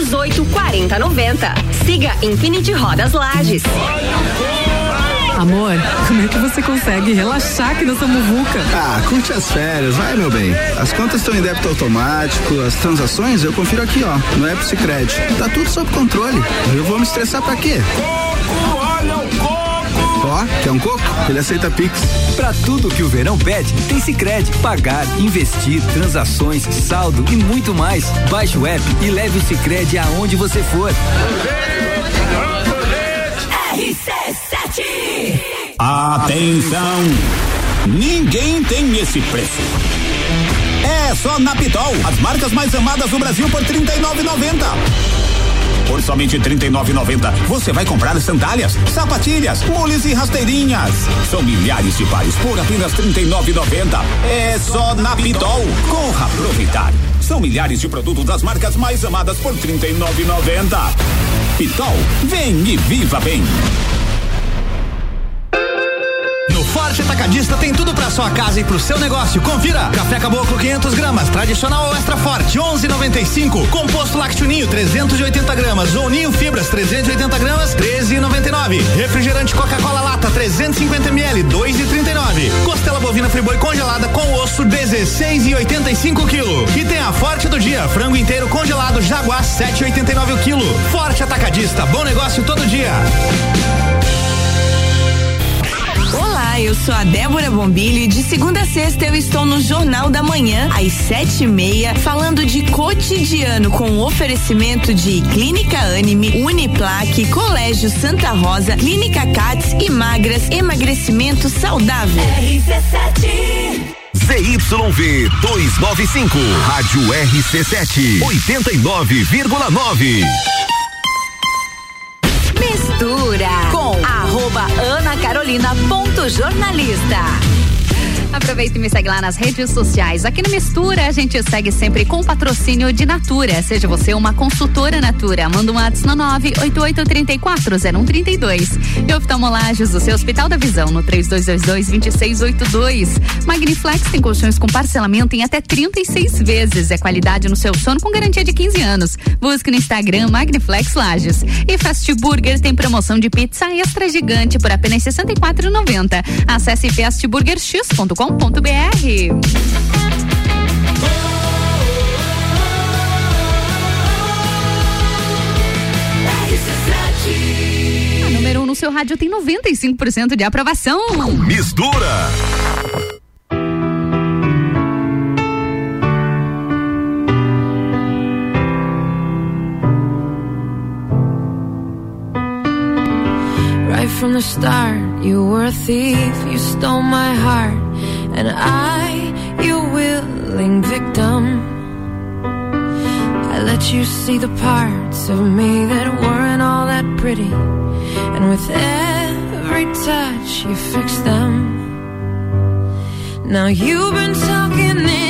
3018 4090. Siga Infinity Rodas Lages. Amor, como é que você consegue relaxar aqui nessa muvuca? Ah, curte as férias, vai meu bem. As contas estão em débito automático, as transações eu confiro aqui, ó, no app Sicredi. Tá tudo sob controle. Eu vou me estressar pra quê? Ó, quer um coco? Ele aceita Pix. Pra tudo que o verão pede, tem Sicredi. Pagar, investir, transações, saldo e muito mais. Baixe o app e leve o Sicredi aonde você for. RC7 Atenção! Ninguém tem esse preço. É só na Pitol, as marcas mais amadas do Brasil por R$ 39,90. Por somente R$ 39,90 você vai comprar sandálias, sapatilhas, mules e rasteirinhas. São milhares de pares por apenas R$ 39,90. É só na Pitol. Corra aproveitar. São milhares de produtos das marcas mais amadas por R$ 39,90. Pitol, vem e viva bem. Forte Atacadista tem tudo para sua casa e pro seu negócio. Confira: café caboclo 500 gramas, tradicional ou extra forte 11,95. Composto lácteo ninho 380 gramas ou ninho fibras 380 gramas 13,99. Refrigerante Coca-Cola lata 350 ml 2,39. Costela bovina friboi congelada com osso 16,85 kg. E tem a Forte do dia, frango inteiro congelado Jaguar 7,89 o quilo. Forte Atacadista, bom negócio todo dia. Olá, eu sou a Débora Bombilho e de segunda a sexta eu estou no Jornal da Manhã, às sete e meia, falando de cotidiano com oferecimento de Clínica Anime, Uniplaque, Colégio Santa Rosa, Clínica Cats e Magras, emagrecimento saudável. ZYV 295, Rádio RC7, 89,9. Mistura com Aproveita e me segue lá nas redes sociais. Aqui no Mistura a gente segue sempre com patrocínio de Natura. Seja você uma consultora Natura. Manda um WhatsApp no 988340132. E oftalmolagens seu Hospital da Visão no 3222-2682. Magniflex tem colchões com parcelamento em até 36 vezes. É qualidade no seu sono com garantia de 15 anos. Busque no Instagram Magniflex Lages. E Fast Burger tem promoção de pizza extra gigante por apenas R$ 64,90. Acesse fastburgerx.com www.radiocultura.com.br. A número 1 um no seu rádio tem 95% de aprovação. Mistura. Right from the start, you were a thief, you stole my heart, and I, your willing victim. I let you see the parts of me that weren't all that pretty, and with every touch, you fixed them. Now you've been talking in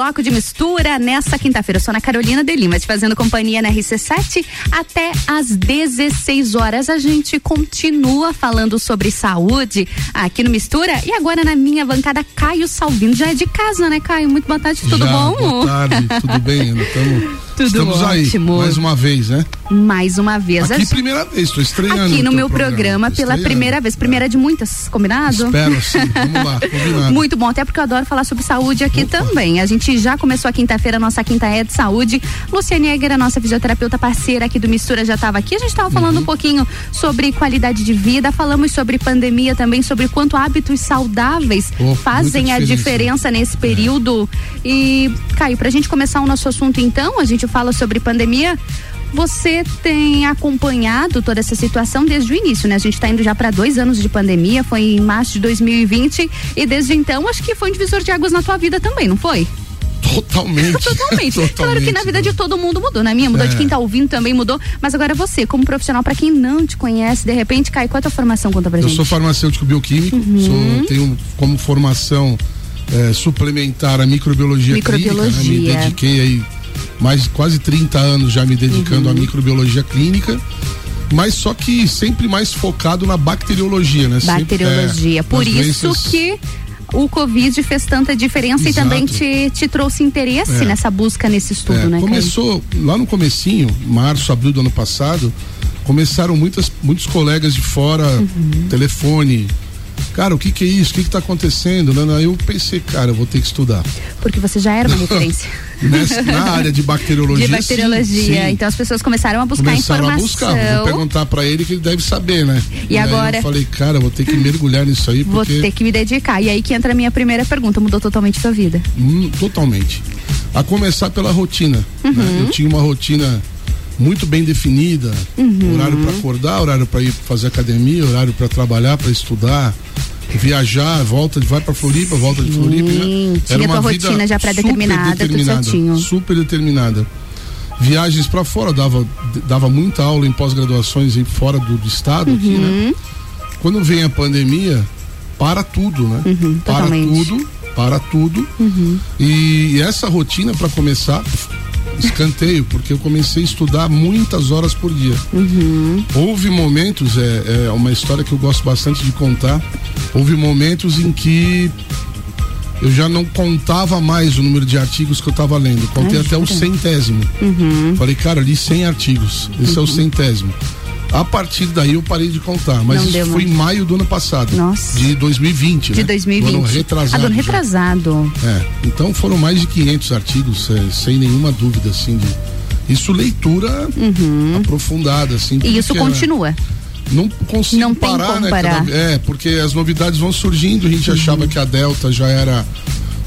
Bloco de mistura nessa quinta-feira. Eu sou Ana Carolina de Lima, te fazendo companhia na RC7 até às 16 horas. A gente continua falando sobre saúde aqui no Mistura. E agora na minha bancada, Caio Salvino. Já é de casa, né, Caio? Muito boa tarde, tudo Já, bom? Boa tarde, tudo bem, Ana? Tamo, Tudo estamos ótimo. aí, mais uma vez, né? Mais uma vez. Aqui A- primeira vez, estou estreando. Aqui no meu programa, Tô pela primeira vez. Primeira de muitas, combinado? Espero sim, vamos lá, combinado. Muito bom, até porque eu adoro falar sobre saúde aqui também. A gente já começou a quinta-feira, nossa quinta é de saúde. Luciane Egger, a nossa fisioterapeuta parceira aqui do Mistura, já estava aqui. A gente estava falando Uhum. um pouquinho sobre qualidade de vida, falamos sobre pandemia também, sobre quanto hábitos saudáveis Oh, fazem a diferença. nesse período. E, Caio, pra gente começar o nosso assunto então, a gente fala sobre pandemia. Você tem acompanhado toda essa situação desde o início, né? A gente está indo já para dois anos de pandemia, foi em março de 2020 e desde então acho que foi um divisor de águas na tua vida também, não foi? Totalmente. Totalmente. Claro que na vida de todo mundo mudou, na minha mudou, É. de quem tá ouvindo também mudou, mas agora você, como profissional, para quem não te conhece, de repente, Caio, qual é a tua formação? Conta pra Eu gente. sou farmacêutico bioquímico, Uhum. sou, tenho como formação eh, suplementar a microbiologia, Microbiologia. clínica. né? Me dediquei aí mais quase 30 anos já me dedicando Uhum. à microbiologia clínica. Mas só que sempre mais focado na bacteriologia, né? Bacteriologia. é, Por isso doenças- que o Covid fez tanta diferença Exato. e também te, te trouxe interesse É. nessa busca nesse estudo, É, né? Caio? começou lá no comecinho, março, abril do ano passado, começaram muitas, muitos colegas de fora, Uhum. telefone. Cara, o que que é isso? O que que tá acontecendo? Aí eu pensei, cara, eu vou ter que estudar. Porque você já era uma referência. Nessa- na área de bacteriologia. de bacteriologia. sim. Então as pessoas começaram a buscar Começaram a informação. buscar, vou perguntar pra ele que ele deve saber, né? E aí agora? Eu falei, cara, vou ter que mergulhar nisso aí, Vou porque. ter que me dedicar. E aí que entra a minha primeira pergunta: mudou totalmente sua vida? Hum, totalmente. A começar pela rotina. né? Uhum. Eu tinha uma rotina muito bem definida, Uhum. horário para acordar, horário para ir fazer academia, horário para trabalhar, para estudar, viajar, volta, vai para Floripa, volta de Floripa. né? tua vida rotina já super pré-determinada, tudo determinada, certinho. Super determinada. Viagens para fora, dava, dava muita aula em pós-graduações fora do, do estado aqui, Uhum. né? Quando vem a pandemia, para tudo, né? para Uhum, totalmente. tudo, para tudo. Uhum. E essa rotina, para começar, escanteio, porque eu comecei a estudar muitas horas por dia. Uhum. Houve momentos, é, é uma história que eu gosto bastante de contar. Houve momentos em que eu já não contava mais o número de artigos que eu estava lendo. Contei Ai, até o centésimo. Uhum. Falei, cara, li 100 artigos. Esse é o centésimo. A partir daí eu parei de contar, mas isso foi em maio do ano passado. Nossa. De 2020, De né? 2020. Do ano retrasado. Ah, do já. retrasado. É, então foram mais de 500 artigos, é, sem nenhuma dúvida, assim, de, isso leitura aprofundada, assim. Uhum. E isso porque, continua. Não consigo Não parar, né? parar. é, porque as novidades vão surgindo, a gente achava que a Delta já era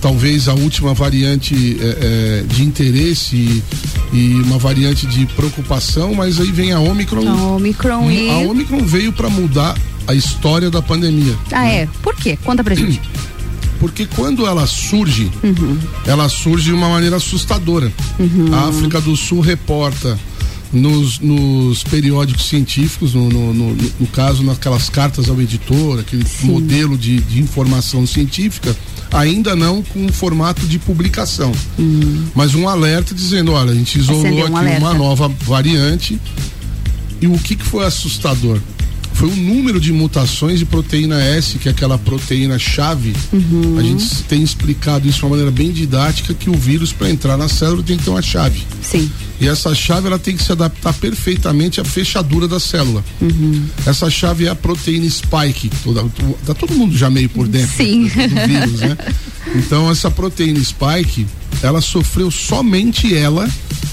talvez a última variante é, é, de interesse e, e uma variante de preocupação, mas aí vem a Omicron. A Omicron e- A Omicron veio para mudar a história da pandemia. Ah, é? Por quê? Conta pra gente. Porque quando ela surge, Uhum. ela surge de uma maneira assustadora. Uhum. A África do Sul reporta nos, nos periódicos científicos, no, no- no- no caso, naquelas cartas ao editor, aquele modelo de, de informação científica, ainda não com formato de publicação. Mas um alerta dizendo, olha, a gente isolou um aqui uma alerta. nova variante. E o que, que foi assustador? Foi o número de mutações de proteína S, que é aquela proteína chave. Uhum. A gente tem explicado isso de uma maneira bem didática que o vírus para entrar na célula tem que ter uma chave. Sim. E essa chave ela tem que se adaptar perfeitamente à fechadura da célula. Uhum. Essa chave é a proteína spike. Toda, tá todo mundo já meio por dentro Sim. do, do vírus, né? Então essa proteína spike, ela sofreu somente ela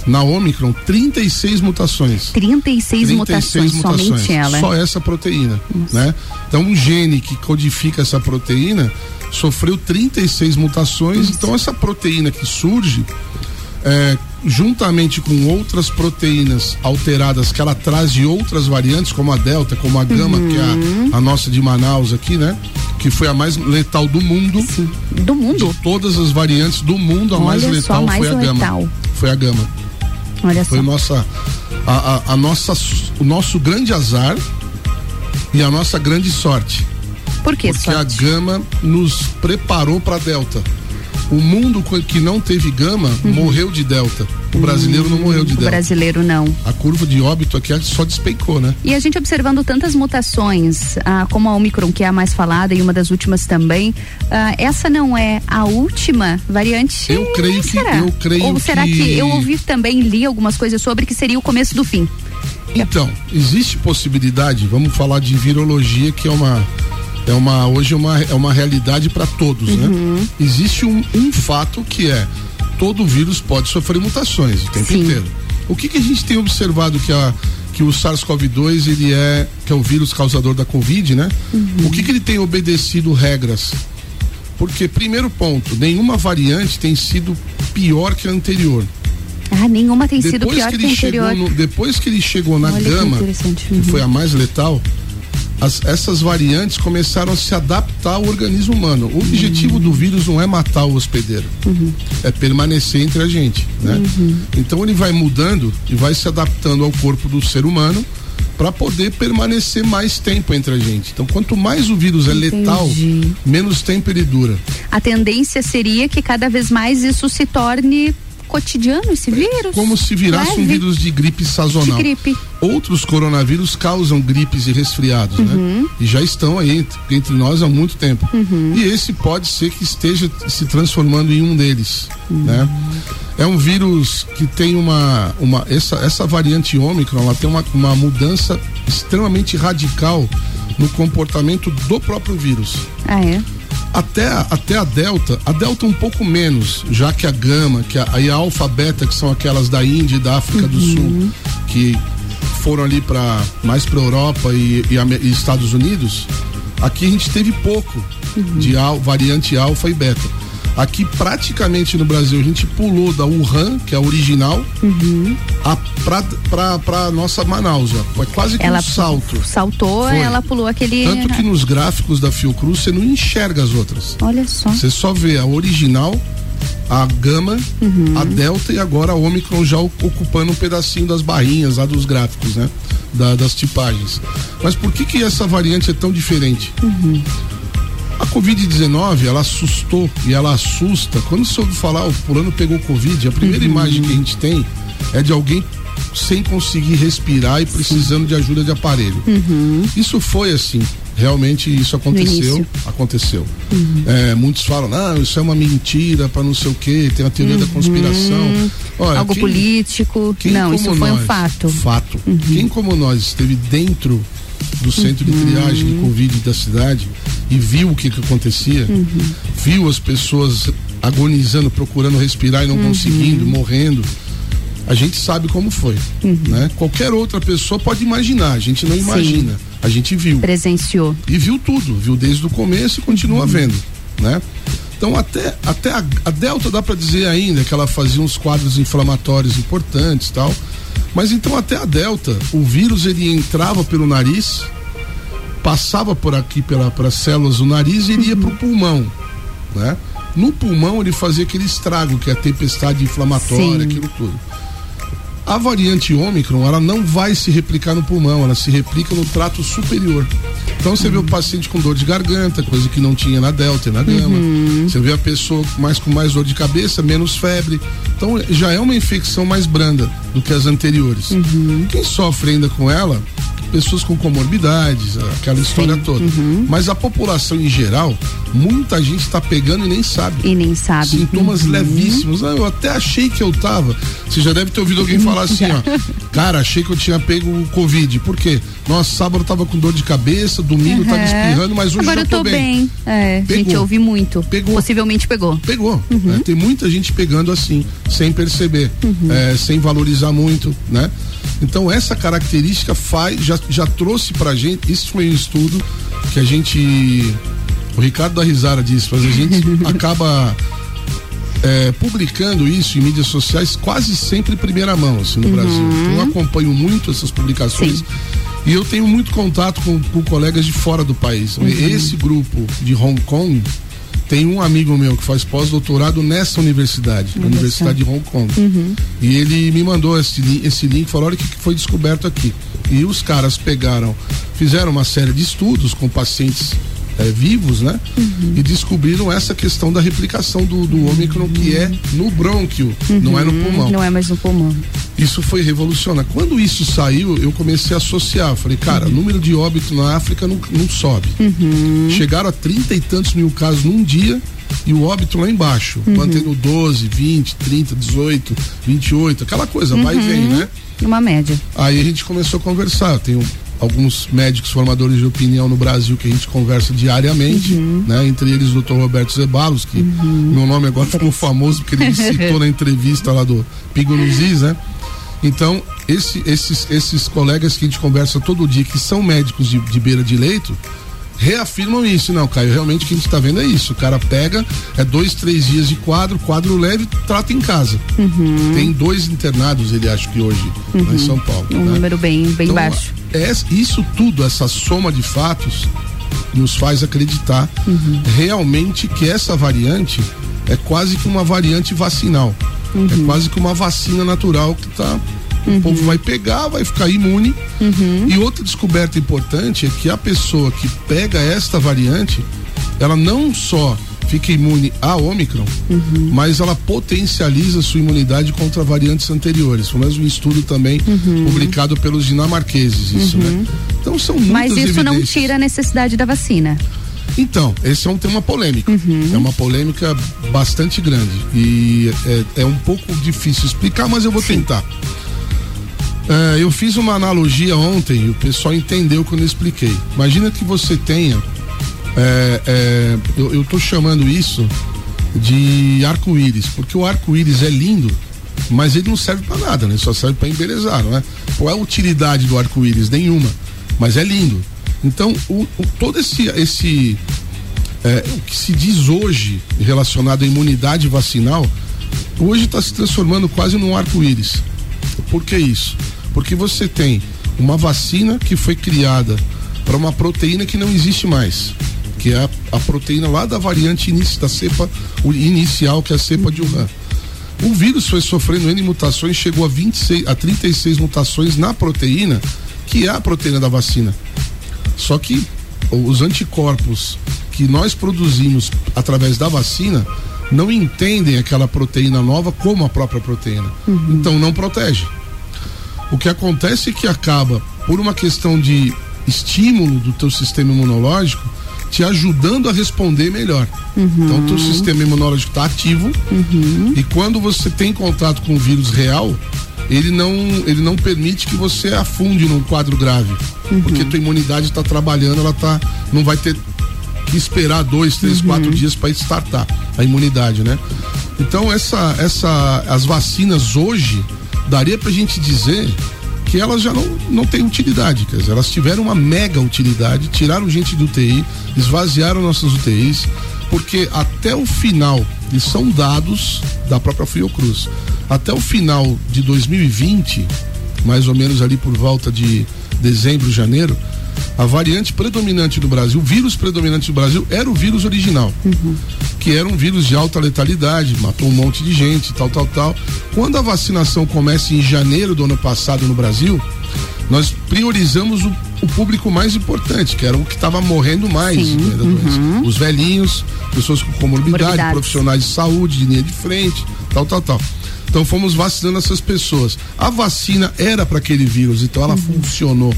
na Omicron 36 mutações. 36, mutações, somente ela. Só essa proteína, né? Então um gene que codifica essa proteína sofreu 36 mutações, então essa proteína que surge é, juntamente com outras proteínas alteradas que ela traz de outras variantes, como a Delta, como a Gama, Uhum. que é a, a nossa de Manaus aqui, né? Que foi a mais letal do mundo. Do mundo? De todas as variantes do mundo, a Olha mais letal mais foi a letal. Gama. Foi a Gama. Olha Foi só. nossa, a, a, a nossa, o nosso grande azar e a nossa grande sorte. Por que Porque sorte? a Gama nos preparou para Delta. O mundo que não teve Gama morreu de Delta. O brasileiro não morreu de Uhum. O Delta. brasileiro não. A curva de óbito aqui só despencou, né? E a gente observando tantas mutações, ah, como a Omicron, que é a mais falada e uma das últimas também, ah, essa não é a última variante? Eu creio que- será? eu creio Ou será que... que- eu ouvi também, li algumas coisas sobre que seria o começo do fim? Então, existe possibilidade, vamos falar de virologia, que é uma. É uma hoje é uma, é uma realidade para todos, Uhum. né? Existe um, um fato que é todo vírus pode sofrer mutações o tempo Sim. inteiro. O que, que a gente tem observado que a que o SARS-CoV-2 ele é que é o vírus causador da Covid, né? Uhum. O que, que ele tem obedecido regras? Porque primeiro ponto, nenhuma variante tem sido pior que a anterior. Ah, nenhuma tem sido Depois pior que que, a anterior. no, depois que ele chegou na Olha que gama, que Uhum. foi a mais letal, as- essas variantes começaram a se adaptar ao organismo humano. O objetivo do vírus não é matar o hospedeiro, Uhum. é permanecer entre a gente, né? Então ele vai mudando e vai se adaptando ao corpo do ser humano para poder permanecer mais tempo entre a gente. Então quanto mais o vírus é letal, menos tempo ele dura. A tendência seria que cada vez mais isso se torne cotidiano esse vírus? Como se virasse um Leve. vírus de gripe sazonal. De gripe. Outros coronavírus causam gripes e resfriados, né? E já estão aí entre, entre nós há muito tempo. Uhum. E esse pode ser que esteja se transformando em um deles, né? É um vírus que tem uma, uma essa, essa variante Ômicron, ela tem uma, uma mudança extremamente radical no comportamento do próprio vírus. Ah, é? Até, a- até a Delta, a Delta um pouco menos, já que a Gama, que a, aí a Alfa Beta, que são aquelas da Índia e da África do Sul, que foram ali para mais para Europa e, e e Estados Unidos, aqui a gente teve pouco de al, variante Alfa e Beta. Aqui praticamente no Brasil a gente pulou da Wuhan, que é a original, a, pra, pra, pra nossa Manaus, ó. Foi quase que Ela um salto. Saltou, Foi. ela pulou aquele. Tanto que nos gráficos da Fiocruz você não enxerga as outras. Olha só. Você só vê a original, a Gama, Uhum. a Delta e agora a Omicron já ocupando um pedacinho das barrinhas lá dos gráficos, né? Da- das tipagens. Mas por que que essa variante é tão diferente? Uhum. A Covid-19, ela assustou e ela assusta. Quando você ouve falar, o fulano pegou Covid, a primeira Uhum. imagem que a gente tem é de alguém sem conseguir respirar e precisando de ajuda de aparelho. Uhum. Isso foi assim. Realmente isso aconteceu. Aconteceu. É, muitos falam, não, isso é uma mentira para não sei o quê, tem a teoria da conspiração. Olha, Uhum. Algo quem- político. quem Não, isso foi um nós- fato. Uhum. Fato. Quem como nós esteve dentro do centro de triagem de Covid da cidade e viu o que, que acontecia, Uhum. viu as pessoas agonizando, procurando respirar e não Uhum. conseguindo, morrendo. A gente sabe como foi, Uhum. né? Qualquer outra pessoa pode imaginar, a gente não imagina, a gente viu. Presenciou. E viu tudo, viu desde o começo e continua vendo, né? Então até, até a, a Delta dá para dizer ainda que ela fazia uns quadros inflamatórios importantes e tal. Mas então até a Delta, o vírus ele entrava pelo nariz, passava por aqui pela, pelas células do nariz e ele ia pro pulmão, né? No pulmão ele fazia aquele estrago, que é a tempestade inflamatória, Sim. aquilo tudo. A variante Ômicron, ela não vai se replicar no pulmão, ela se replica no trato superior. Então você vê o paciente com dor de garganta, coisa que não tinha na Delta e na Gama. Você vê a pessoa mais com mais dor de cabeça, menos febre. Então já é uma infecção mais branda do que as anteriores. Quem sofre ainda com ela, pessoas com comorbidades, aquela história toda. Mas a população em geral, muita gente está pegando e nem sabe. E nem sabe. Sintomas Uhum. levíssimos. Ah, eu até achei que eu tava. Você já deve ter ouvido alguém falar assim, ó. Cara, achei que eu tinha pego o Covid. Por quê? Nossa, sábado eu tava com dor de cabeça, domingo eu tava Uhum. espirrando, mas hoje Agora eu tô, tô bem. É, a gente Pegou. ouve muito. Pegou. Possivelmente pegou. Pegou. Uhum. né? Tem muita gente pegando assim, sem perceber, é, sem valorizar muito, né? Então essa característica faz, já, já trouxe pra gente, isso foi um estudo que a gente. O Ricardo da Risara disse, mas a gente acaba é, publicando isso em mídias sociais quase sempre em primeira mão, assim, no Uhum. Brasil. Então eu acompanho muito essas publicações. E eu tenho muito contato com, com colegas de fora do país. Uhum. Esse grupo de Hong Kong tem um amigo meu que faz pós-doutorado nessa universidade, na Universidade de Hong Kong. Uhum. E ele me mandou esse, esse link e falou: olha o que foi descoberto aqui. E os caras pegaram, fizeram uma série de estudos com pacientes eh, vivos, né? E descobriram essa questão da replicação do, do Ômicron, que é no brônquio, não é no Uhum. pulmão. Não é mais no pulmão. Isso foi revolucionário. Quando isso saiu, eu comecei a associar. Falei, cara, o número de óbito na África não, não sobe. Chegaram a trinta e tantos mil casos num dia e o óbito lá embaixo, Uhum. mantendo 12, 20, 30, 18, 28, aquela coisa, vai e Uhum. vem, né? Uma média. Aí a gente começou a conversar. Eu tenho alguns médicos formadores de opinião no Brasil que a gente conversa diariamente, Uhum. né? Entre eles o Dr. Roberto Zebalos, que meu nome agora ficou famoso porque ele citou na entrevista lá do Pingo nos Is, né? Então, esse- esses, esses colegas que a gente conversa todo dia, que são médicos de, de beira de leito, reafirmam isso. Não, Caio, realmente o que a gente está vendo é isso. O cara pega, é dois, três dias de quadro, quadro leve, trata em casa. Uhum. Tem dois internados, ele acha que hoje, lá em São Paulo. Um né? número bem, bem Então, baixo. é- isso tudo, essa soma de fatos, nos faz acreditar Uhum. realmente que essa variante é quase que uma variante vacinal. Uhum. É quase que uma vacina natural que tá. O povo vai pegar, vai ficar imune. Uhum. E outra descoberta importante é que a pessoa que pega esta variante, ela não só fica imune à Omicron, Uhum. mas ela potencializa sua imunidade contra variantes anteriores. Foi mais um estudo também Uhum. publicado pelos dinamarqueses, isso, né? Então são muitas Mas isso não evidências. tira a necessidade da vacina. Então, esse é um tema polêmico. Uhum. É uma polêmica bastante grande. E é, é um pouco difícil explicar, mas eu vou tentar. É, eu fiz uma analogia ontem e o pessoal entendeu quando eu expliquei. Imagina que você tenha. é, é, eu, tô chamando isso de arco-íris, porque o arco-íris é lindo, mas ele não serve para nada, né? Só serve para embelezar, não é? Qual é a utilidade do arco-íris? Nenhuma, mas é lindo. Então, o, o- todo esse, esse é, o que se diz hoje relacionado à imunidade vacinal, hoje está se transformando quase num arco-íris. Por que isso? Porque você tem uma vacina que foi criada para uma proteína que não existe mais, que é a, a proteína lá da variante inici, da cepa o inicial, que é a cepa de Wuhan. O vírus foi sofrendo N mutações, chegou a 26, a 36 mutações na proteína, que é a proteína da vacina. Só que os anticorpos que nós produzimos através da vacina não entendem aquela proteína nova como a própria proteína. Então não protege. O que acontece é que acaba, por uma questão de estímulo do teu sistema imunológico, te ajudando a responder melhor. Então o teu sistema imunológico está ativo e quando você tem contato com o vírus real, ele não, ele não permite que você afunde num quadro grave. Porque tua imunidade está trabalhando, ela tá. não vai ter que esperar dois, três, quatro dias para startar a imunidade, né? Então essa, essa, as vacinas hoje daria pra gente dizer que elas já não, não têm utilidade, quer dizer, elas tiveram uma mega utilidade, tiraram gente do UTI, esvaziaram nossas UTIs, porque até o final, e são dados da própria Fiocruz, até o final de 2020, mais ou menos ali por volta de dezembro, janeiro, a variante predominante do Brasil, o vírus predominante do Brasil era o vírus original, que era um vírus de alta letalidade, matou um monte de gente, tal, tal, tal. Quando a vacinação começa em janeiro do ano passado no Brasil, nós priorizamos o, o público mais importante, que era o que estava morrendo mais né, da doença. Os velhinhos, pessoas com comorbidade, profissionais de saúde, de linha de frente, tal, tal, tal. Então fomos vacinando essas pessoas. A vacina era para aquele vírus, então ela funcionou.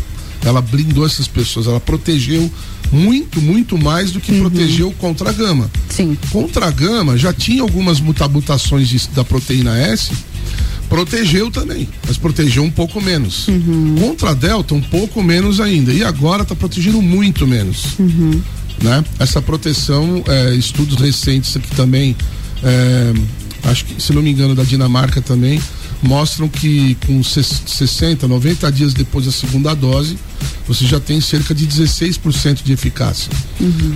Ela blindou essas pessoas, ela protegeu muito, muito mais do que protegeu contra a gama. Sim. Contra a gama já tinha algumas muta- mutações de- da proteína S, protegeu também, mas protegeu um pouco menos. Contra a delta, um pouco menos ainda. E agora está protegendo muito menos né? Essa proteção, é, estudos recentes aqui também, é, acho que, se não me engano, da Dinamarca também, mostram que com ses- 60, 90 dias depois da segunda dose, você já tem cerca de 16% de eficácia.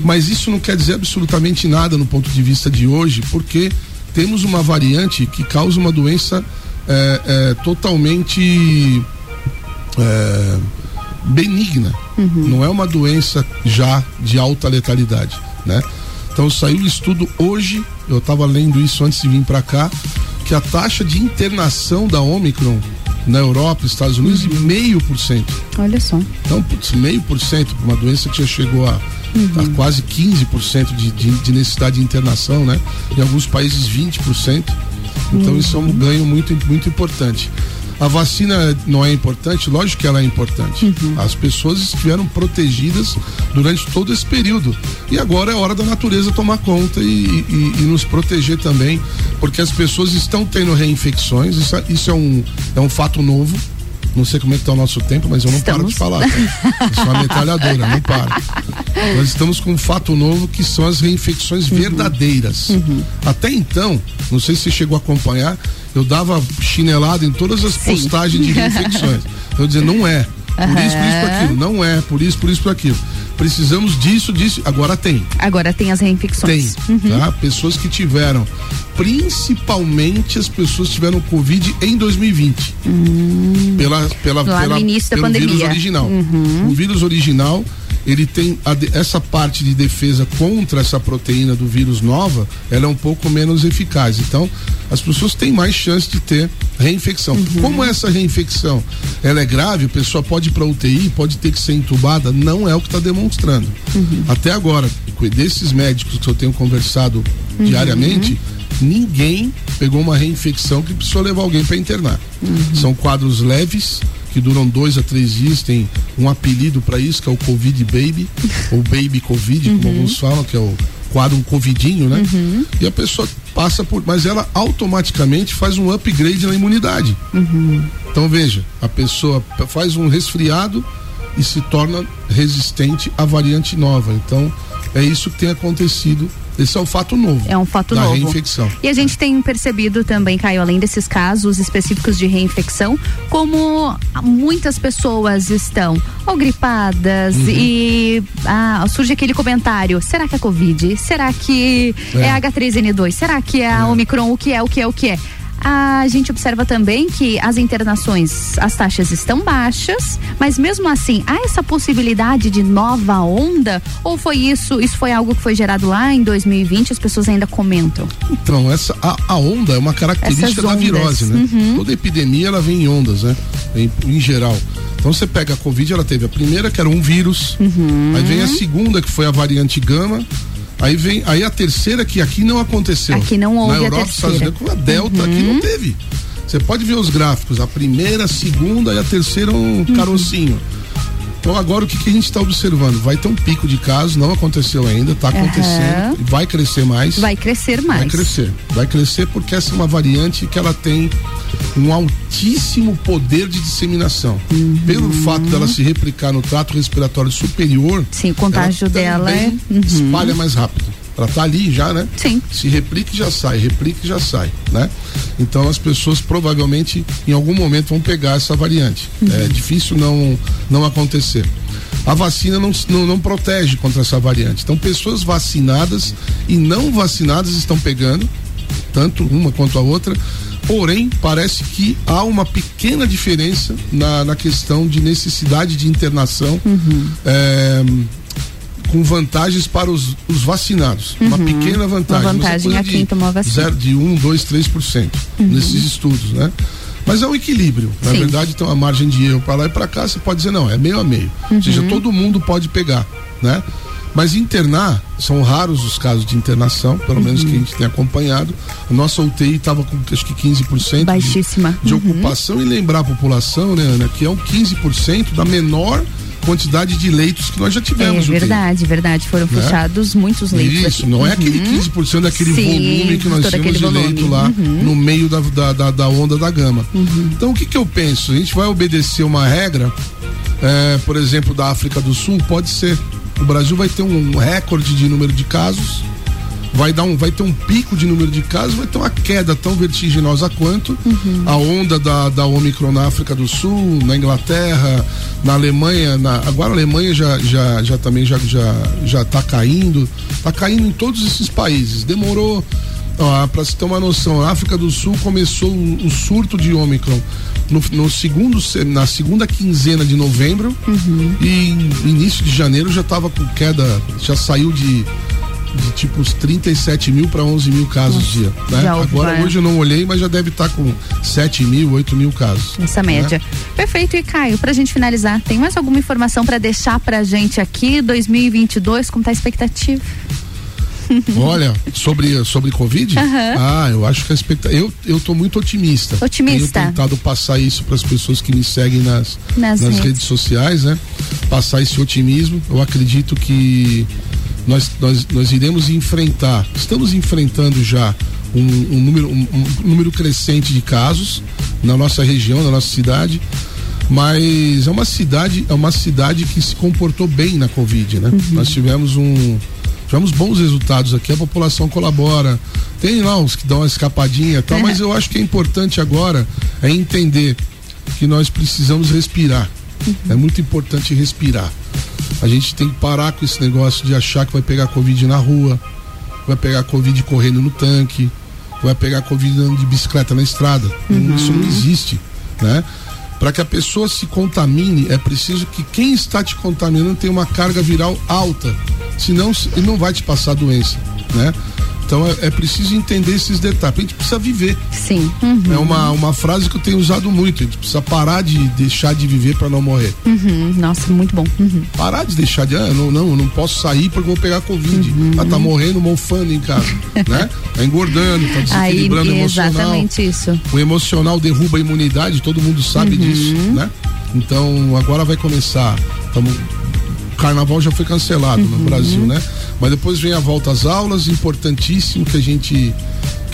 Mas isso não quer dizer absolutamente nada no ponto de vista de hoje, porque temos uma variante que causa uma doença é, é, totalmente é, benigna. Não é uma doença já de alta letalidade, né? Então saiu um estudo hoje, eu estava lendo isso antes de vir para cá, que a taxa de internação da Omicron na Europa, Estados Unidos, de meio por cento. Olha só. Então, putz, meio por cento, uma doença que já chegou a, a quase 15% de, de, de necessidade de internação, né? Em alguns países 20%. Então isso é um ganho muito, muito importante. A vacina não é importante? Lógico que ela é importante. As pessoas estiveram protegidas durante todo esse período. E agora é hora da natureza tomar conta e, e- e nos proteger também, porque as pessoas estão tendo reinfecções, isso, é- isso é, um, é um fato novo. Não sei como é que tá o nosso tempo, mas eu não paro de falar. Tá? Eu sou uma metralhadora, não paro. Nós estamos com um fato novo que são as reinfecções verdadeiras. Até então, não sei se você chegou a acompanhar, eu dava chinelada em todas as postagens de reinfecções. Eu dizia, não é. Por isso, por isso, por aquilo. Não é, por isso, por isso, por aquilo. Precisamos disso, disso. Agora tem. Agora tem as Tem, reinfecções. Uhum. tá? Pessoas que tiveram, principalmente as pessoas que tiveram Covid em 2020. Pela, pela, Lá no pela, início da pelo pandemia. vírus original. Uhum. O vírus original, ele tem a essa parte de defesa contra essa proteína do vírus nova, ela é um pouco menos eficaz. Então, as pessoas têm mais chance de ter reinfecção. Como essa reinfecção ela é grave, a pessoa pode ir para UTI, pode ter que ser entubada, não é o que está demonstrando. Até agora, desses médicos que eu tenho conversado Uhum. diariamente, ninguém pegou uma reinfecção que precisou levar alguém para internar. São quadros leves que duram dois a três dias, tem um apelido para isso que é o Covid Baby ou Baby Covid, como alguns falam, que é o quadro um covidinho, né? E a pessoa passa por, mas ela automaticamente faz um upgrade na imunidade. Então veja, a pessoa faz um resfriado e se torna resistente à variante nova. Então é isso que tem acontecido. Esse é o fato novo. É um fato da novo. reinfecção. E a gente tem percebido também, Caio, além desses casos específicos de reinfecção, como muitas pessoas estão ou gripadas Uhum. e ah, surge aquele comentário: será que é Covid? Será que é, É. H3N2? Será que é a Omicron? O que é? O que é? O que é? A gente observa também que as internações, as taxas estão baixas, mas mesmo assim, há essa possibilidade de nova onda? Ou foi isso? Isso foi algo que foi gerado lá em 2020? As pessoas ainda comentam. Então, essa, a, a onda é uma característica da virose, né? Uhum. Toda epidemia ela vem em ondas, né? Em, em geral. Então você pega a Covid, ela teve a primeira, que era um vírus, Uhum. aí vem a segunda, que foi a variante gama. Aí vem, aí a terceira que aqui não aconteceu. Aqui não houve Na a Europa, terceira. Estados Unidos, com a Delta aqui Uhum. não teve. Você pode ver os gráficos, a primeira, a segunda e a terceira um Uhum. carocinho. Então agora o que, que a gente está observando? Vai ter um pico de casos, não aconteceu ainda, está acontecendo, e vai crescer mais. Vai crescer mais. Vai crescer. Vai crescer porque essa é uma variante que ela tem um altíssimo poder de disseminação. Uhum. Pelo fato dela se replicar no trato respiratório superior, Sim, o contágio ela dela é. também espalha mais rápido. Ela tá ali já, né? Sim. Se replica e já sai, replica e já sai, né? Então as pessoas provavelmente em algum momento vão pegar essa variante. É difícil não não acontecer. A vacina não, não, não protege contra essa variante. Então pessoas vacinadas e não vacinadas estão pegando, tanto uma quanto a outra. Porém, parece que há uma pequena diferença na, na questão de necessidade de internação. É, com vantagens para os, os vacinados. Uma Uhum. pequena vantagem. Uma mas é vantagem a quem de tomou a vacina. Zero, de 1, 2, 3% Uhum. nesses estudos, né? Mas é um equilíbrio. Na Sim. verdade, tem uma margem de erro para lá e para cá, você pode dizer, não, é meio a meio. Uhum. Ou seja, todo mundo pode pegar, né? Mas internar, são raros os casos de internação, pelo menos Uhum. que a gente tem acompanhado. A nossa UTI estava com acho que 15% de- Baixíssima. de Uhum. ocupação e lembrar a população, né, Ana, que é um 15% da menor quantidade de leitos que nós já É tivemos. UTI. verdade, verdade. Foram Né? fechados muitos leitos. Isso, aqui. não é Uhum. aquele 15% daquele Sim, volume que nós tínhamos de volume. leito lá Uhum. no meio da, da, da- da onda da gama. Então o que, que eu penso? A gente vai obedecer uma regra, é, por exemplo, da África do Sul? Pode ser. O Brasil vai ter um recorde de número de casos, vai, dar um, vai ter um pico de número de casos, vai ter uma queda tão vertiginosa quanto a onda da, da Omicron na África do Sul, na Inglaterra, na Alemanha, na, agora a Alemanha já, já, já também já, já, já tá caindo, tá caindo em todos esses países. Demorou, para se ter uma noção, a África do Sul começou o, o surto de Omicron no, no segundo, se- na segunda quinzena de novembro e em início de janeiro já estava com queda, já saiu de de tipo uns 37 mil para 11 mil casos dia. Né? Agora uma- hoje eu não olhei, mas já deve estar com 7 mil, 8 mil casos. Essa né? média. Perfeito. E Caio, pra gente finalizar, tem mais alguma informação pra deixar pra gente aqui? 2022, como tá a expectativa? Olha, sobre, sobre Covid? Aham. Ah, eu acho que a expectativa. Eu, eu tô muito otimista. Otimista. Tenho tentado passar isso para as pessoas que me seguem nas, Nas nas, redes. redes. sociais, né? Passar esse otimismo. Eu acredito que nós, nós, nós iremos enfrentar, estamos enfrentando já um, um número, um, um número crescente de casos na nossa região, na nossa cidade. Mas é uma cidade, é uma cidade que se comportou bem na Covid, né? Nós tivemos um, tivemos bons resultados aqui, a população colabora. Tem lá uns que dão uma escapadinha e tal, mas eu acho que é importante agora é entender que nós precisamos respirar. É muito importante respirar. A gente tem que parar com esse negócio de achar que vai pegar Covid na rua, vai pegar Covid correndo no tanque, vai pegar Covid andando de bicicleta na estrada. Isso não existe, né? Para que a pessoa se contamine, é preciso que quem está te contaminando tenha uma carga viral alta. Senão ele não vai te passar a doença, né? Então é, é, preciso entender esses detalhes. A gente precisa viver. Sim. Uhum. É uma, uma frase que eu tenho usado muito. A gente precisa parar de deixar de viver para não morrer. Uhum. Nossa, muito bom. Uhum. Parar de deixar de. Ah, não, não, não posso sair porque vou pegar Covid. Uhum. Ah, tá morrendo, mofando em casa. né? Tá engordando, tá desequilibrando Aí, emocional. Exatamente isso. O emocional derruba a imunidade, todo mundo sabe Uhum. disso, né? Então agora vai começar. Tamo, o carnaval já foi cancelado no Brasil, né? Mas depois vem a volta às aulas, importantíssimo que a gente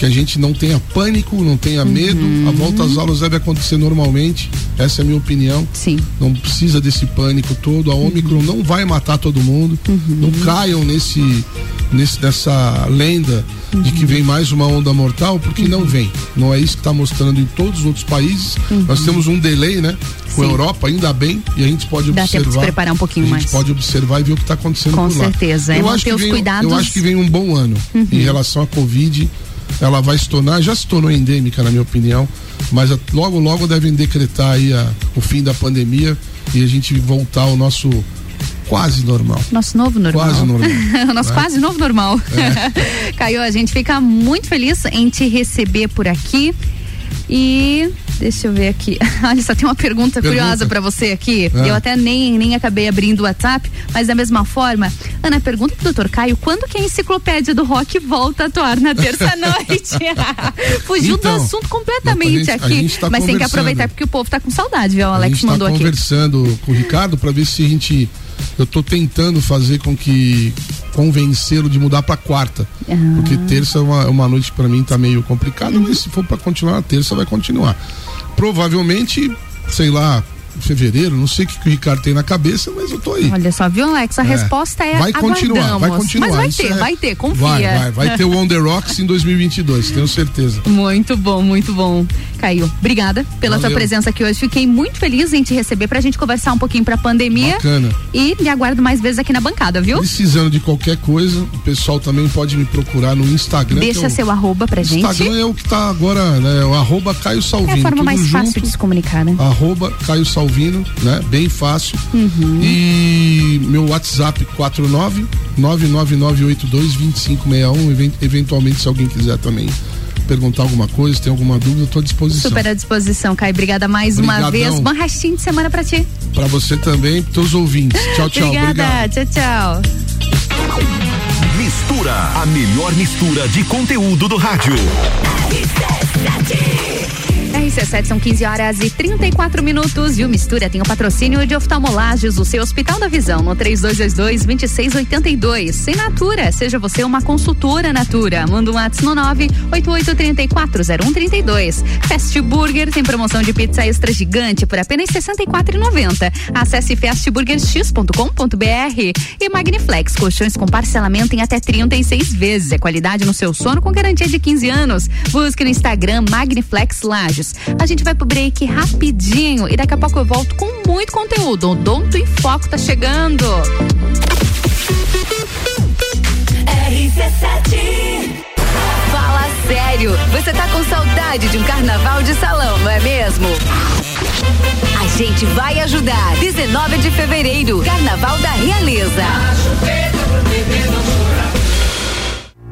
que a gente não tenha pânico, não tenha medo. A volta às aulas deve acontecer normalmente. Essa é a minha opinião. Sim. Não precisa desse pânico todo. A Omicron não vai matar todo mundo. Não caiam nesse, nesse nessa lenda de que vem mais uma onda mortal, porque não vem. Não é isso que está mostrando em todos os outros países. Nós temos um delay, né? Com a Sim. Europa, ainda bem, e a gente pode Dá tempo de observar. se preparar um pouquinho a gente mais. pode observar e ver o que está acontecendo Com por lá. certeza. É Eu manter acho que vem, cuidados. Eu acho que vem um bom ano Uhum. em relação à Covid. Ela vai se tornar, já se tornou endêmica, na minha opinião, mas logo, logo devem decretar aí a- o fim da pandemia e a gente voltar ao nosso quase normal. Nosso novo normal. Quase normal. Nosso né? quase novo normal. É. Caio, a gente fica muito feliz em te receber por aqui. E deixa eu ver aqui. Olha, só tem uma pergunta, Pergunta. curiosa pra você aqui. Ah. Eu até nem, nem acabei abrindo o WhatsApp, mas da mesma forma, Ana, pergunta pro doutor Caio quando que a enciclopédia do rock volta a atuar na terça-noite? Fugiu Então, do assunto completamente a gente- a aqui. tá mas tem que aproveitar porque o povo tá com saudade, viu? O a Alex gente tá mandou aqui. conversando com o Ricardo para ver se a gente. Eu tô tentando fazer com que convencê-lo de mudar para quarta. Ah. Porque terça é uma, é uma noite para mim tá meio complicado, mas se for para continuar na terça vai continuar. Provavelmente, sei lá, fevereiro, não sei o que, que o Ricardo tem na cabeça, mas eu tô aí. Olha só, viu, Alex? A É. resposta é vai continuar, vai continuar. Mas vai isso ter, é- vai ter, confia. Vai, vai, vai ter o On The Rocks em 2022, tenho certeza. Muito bom, muito bom. Caio, obrigada pela Valeu. presença aqui hoje. Fiquei muito feliz em te receber pra gente conversar um pouquinho pra pandemia. Bacana. E me aguardo mais vezes aqui na bancada, viu? Precisando de qualquer coisa, o pessoal também pode me procurar no Instagram. Deixa é o- seu arroba pra gente. Instagram é o que tá agora, né? O arroba Caio Salvino. É a forma mais junto, fácil de se comunicar, né? Arroba Caio Salvino, né? Bem fácil. Uhum. E meu WhatsApp 49 99982 2561. Even- Eventualmente, se alguém quiser também perguntar alguma coisa, tem alguma dúvida, estou à disposição. Super à disposição, Caio. Obrigada mais uma Obrigadão. vez. Bom restinho de semana pra ti. Pra você também, pros teus ouvintes. Tchau, tchau. Obrigada. Obrigado. Tchau, tchau. Mistura, a melhor mistura de conteúdo do rádio. RC7 são 15 horas e 34 minutos e o Mistura tem o patrocínio de oftalmolagens, o seu Hospital da Visão, no 3222-2682. Sem Natura, seja você uma consultora Natura. Manda um WhatsApp no 988340132. Fast Burger tem promoção de pizza extra gigante por apenas R$ 64,90. Acesse fastburgerx.com.br e Magniflex, colchões com parcelamento em até 36 vezes. É qualidade no seu sono com garantia de 15 anos. Busque no Instagram Magniflex Lages. A gente vai pro break rapidinho e daqui a pouco eu volto com muito conteúdo. O Donto em Foco tá chegando. RC7 Fala sério, você tá com saudade de um carnaval de salão, não é mesmo? A gente vai ajudar. 19 de fevereiro, Carnaval da Realeza.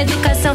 educação.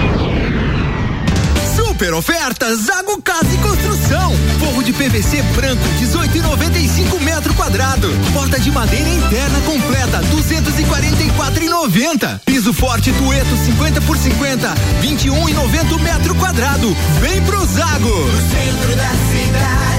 Super ofertas Zago Casa e Construção. Forro de PVC branco 18,95 metro quadrado. Porta de madeira interna completa 244,90. Piso forte Tueto 50 por 50 21,90 metro quadrado. Vem pro Zago. No centro da cidade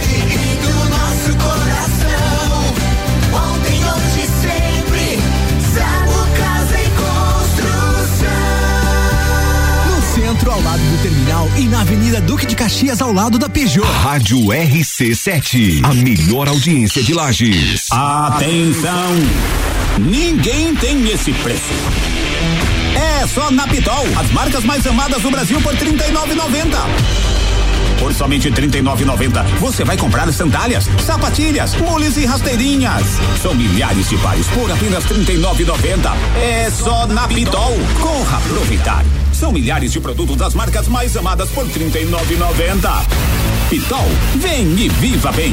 terminal e na Avenida Duque de Caxias, ao lado da Peugeot. Rádio RC7, a melhor audiência de Lages. Atenção! Ninguém tem esse preço. É só na Pitol, as marcas mais amadas do Brasil por R$ 39,90. Por somente R$ 39,90, você vai comprar sandálias, sapatilhas, mules e rasteirinhas. São milhares de pares por apenas R$ 39,90. É só na Pitol. Corra aproveitar. São milhares de produtos das marcas mais amadas por R$ 39,90. Pitol, vem e viva bem.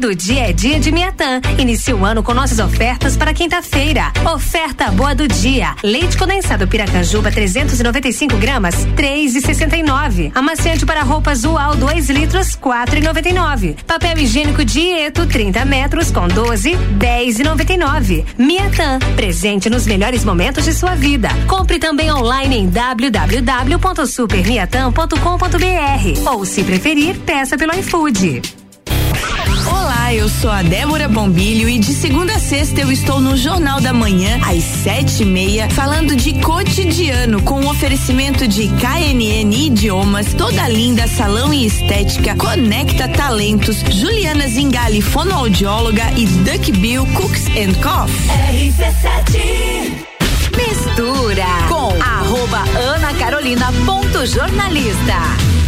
Todo dia é dia de Miatã. Inicie o ano com nossas ofertas para quinta-feira. Oferta boa do dia. Leite condensado Piracanjuba 395 gramas, 3,69. Amaciante para roupas Ual 2 litros, 4,99. Papel higiênico Dieto 30 metros com 12, 10,99. Miatã, presente nos melhores momentos de sua vida. Compre também online em www.supermiatã.com.br ou se preferir, peça pelo iFood. Olá, eu sou a Débora Bombilho e de segunda a sexta eu estou no Jornal da Manhã, às sete e meia, falando de cotidiano, com o oferecimento de KNN Idiomas, Toda Linda Salão e Estética, Conecta Talentos, Juliana Zingali, fonoaudióloga e Duck Bill Cooks and Coffee. Mistura com arroba Ana Carolina ponto jornalista.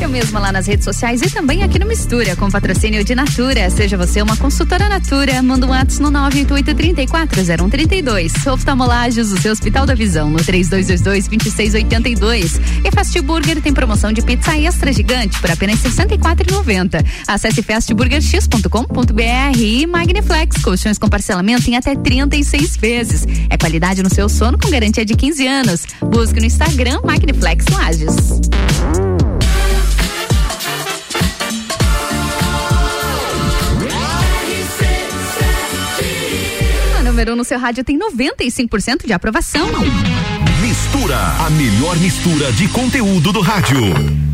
Eu mesma lá nas redes sociais e também aqui no Mistura, com patrocínio de Natura. Seja você uma consultora Natura, manda um WhatsApp no 988-340132. Oftalmolagens, o seu Hospital da Visão, no 3222-2682. E Fast Burger tem promoção de pizza extra gigante por apenas R$ 64,90. Acesse fastburgerx.com.br e Magniflex, colchões com parcelamento em até 36 vezes. É qualidade no seu sono com garantia de 15 anos. Busque no Instagram Magniflex Lages. Número um no seu rádio tem 95% de aprovação. Mistura, a melhor mistura de conteúdo do rádio.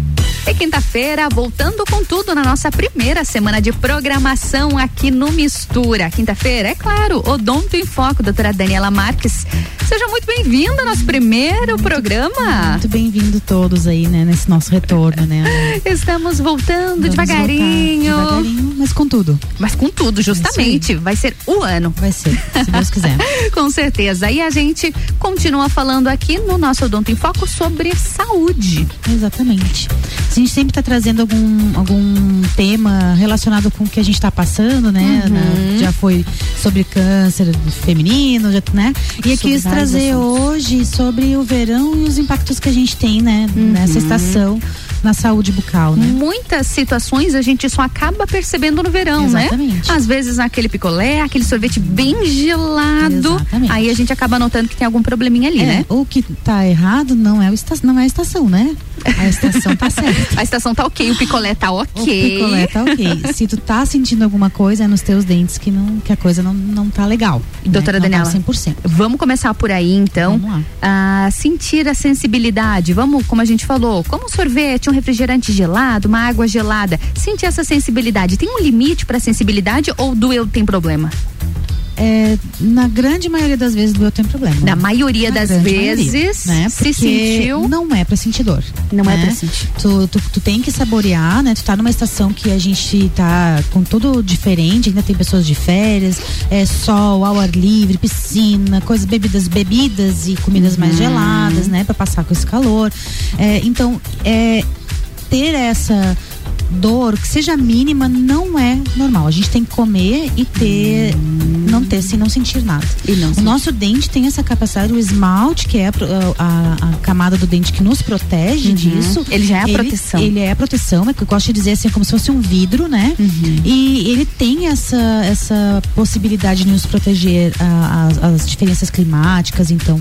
E quinta-feira, voltando com tudo na nossa primeira semana de programação aqui no Mistura. Quinta-feira, é claro, Odonto em Foco, doutora Daniela Marques. Seja muito bem-vinda ao nosso primeiro programa. Muito bem-vindo todos aí, né, nesse nosso retorno, né? Estamos voltando Vamos devagarinho. voltar devagarinho, mas com tudo. Mas com tudo, justamente. Vai ser o ano. Vai ser, se Deus quiser. com certeza. E a gente continua falando aqui no nosso Odonto em Foco sobre saúde. Exatamente. A gente sempre está trazendo algum, algum tema relacionado com o que a gente está passando, né? Uhum. Na- já foi sobre câncer feminino, já, né? E eu quis trazer hoje sobre o verão e os impactos que a gente tem, né? Nessa Uhum. estação na saúde bucal, né? Muitas situações a gente só acaba percebendo no verão, Exatamente. né? Às vezes aquele picolé, aquele sorvete bem gelado. Exatamente. Aí a gente acaba notando que tem algum probleminha ali, É, né? O que tá errado não é, o esta, não é a estação, né? A estação tá certa. A estação tá ok, o picolé tá ok. O picolé tá ok. Se tu tá sentindo alguma coisa, é nos teus dentes que, não, que a coisa não, não tá legal. Doutora né? Daniela, tá 100%. vamos começar por aí então. Vamos lá. Ah, sentir a sensibilidade, vamos, como a gente falou, como um sorvete, um refrigerante gelado, uma água gelada, sentir essa sensibilidade. Tem um limite pra sensibilidade ou doeu tem problema? É, na grande maioria das vezes doeu tem problema. Na maioria Na das vezes, maioria, né? se Porque sentiu- Não é pra sentir dor. Não é né? pra sentir. Tu, tu, tu tem que saborear, né? Tu tá numa estação que a gente tá com tudo diferente, ainda tem pessoas de férias, é sol, ao ar livre, piscina, coisas, bebidas, bebidas e comidas mais Uhum. geladas, né? Pra passar com esse calor. É, então, é, ter essa dor, que seja mínima, não é normal. A gente tem que comer e ter, não ter, sem não sentir nada. o nosso dente tem essa capacidade, o esmalte, que é a, a- a camada do dente que nos protege Uhum. disso. Ele já é a proteção. Ele é a proteção, é que eu gosto de dizer assim, como se fosse um vidro, né? Uhum. E ele tem essa, essa possibilidade de nos proteger a- as, as diferenças climáticas. Então,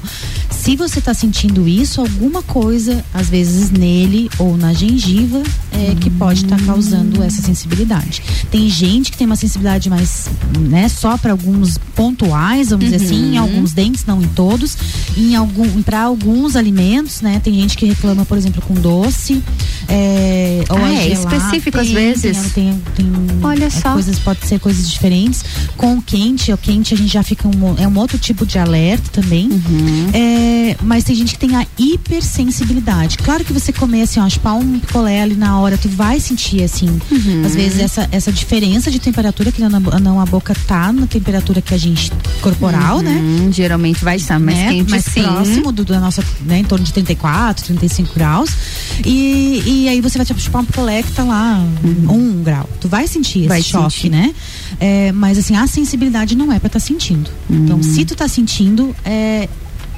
se você está sentindo isso, alguma coisa, às vezes nele ou na gengiva, é, que pode estar causando essa sensibilidade. Tem gente que tem uma sensibilidade mais, né, só para alguns pontuais, vamos dizer assim, em Uhum. alguns dentes, não em todos. Em algum, para alguns alimentos, né? Tem gente que reclama, por exemplo, com doce. É, ou Ah, é gelada. específico às Tem, vezes? Tem, tem, tem Olha é, só. coisas pode ser coisas diferentes. Com o quente, o quente a gente já fica um, é um outro tipo de alerta também. Uhum. É, mas tem gente que tem a hipersensibilidade. Claro que você comer assim, ó, chupar um picolé ali na hora, tu vai sentir assim, Uhum. às vezes essa, essa diferença de temperatura que não, a boca tá na temperatura que a gente corporal, né? Uhum, Geralmente vai estar mais né? quente mais sim. próximo do, da nossa, né, em torno de 34, 35 graus. E, e aí você vai tipo, chupar um picolé que tá lá, um grau. Tu vai sentir esse Vai choque, sentir. né? É, mas assim, a sensibilidade não é pra estar sentindo. Então, se tu tá sentindo, é,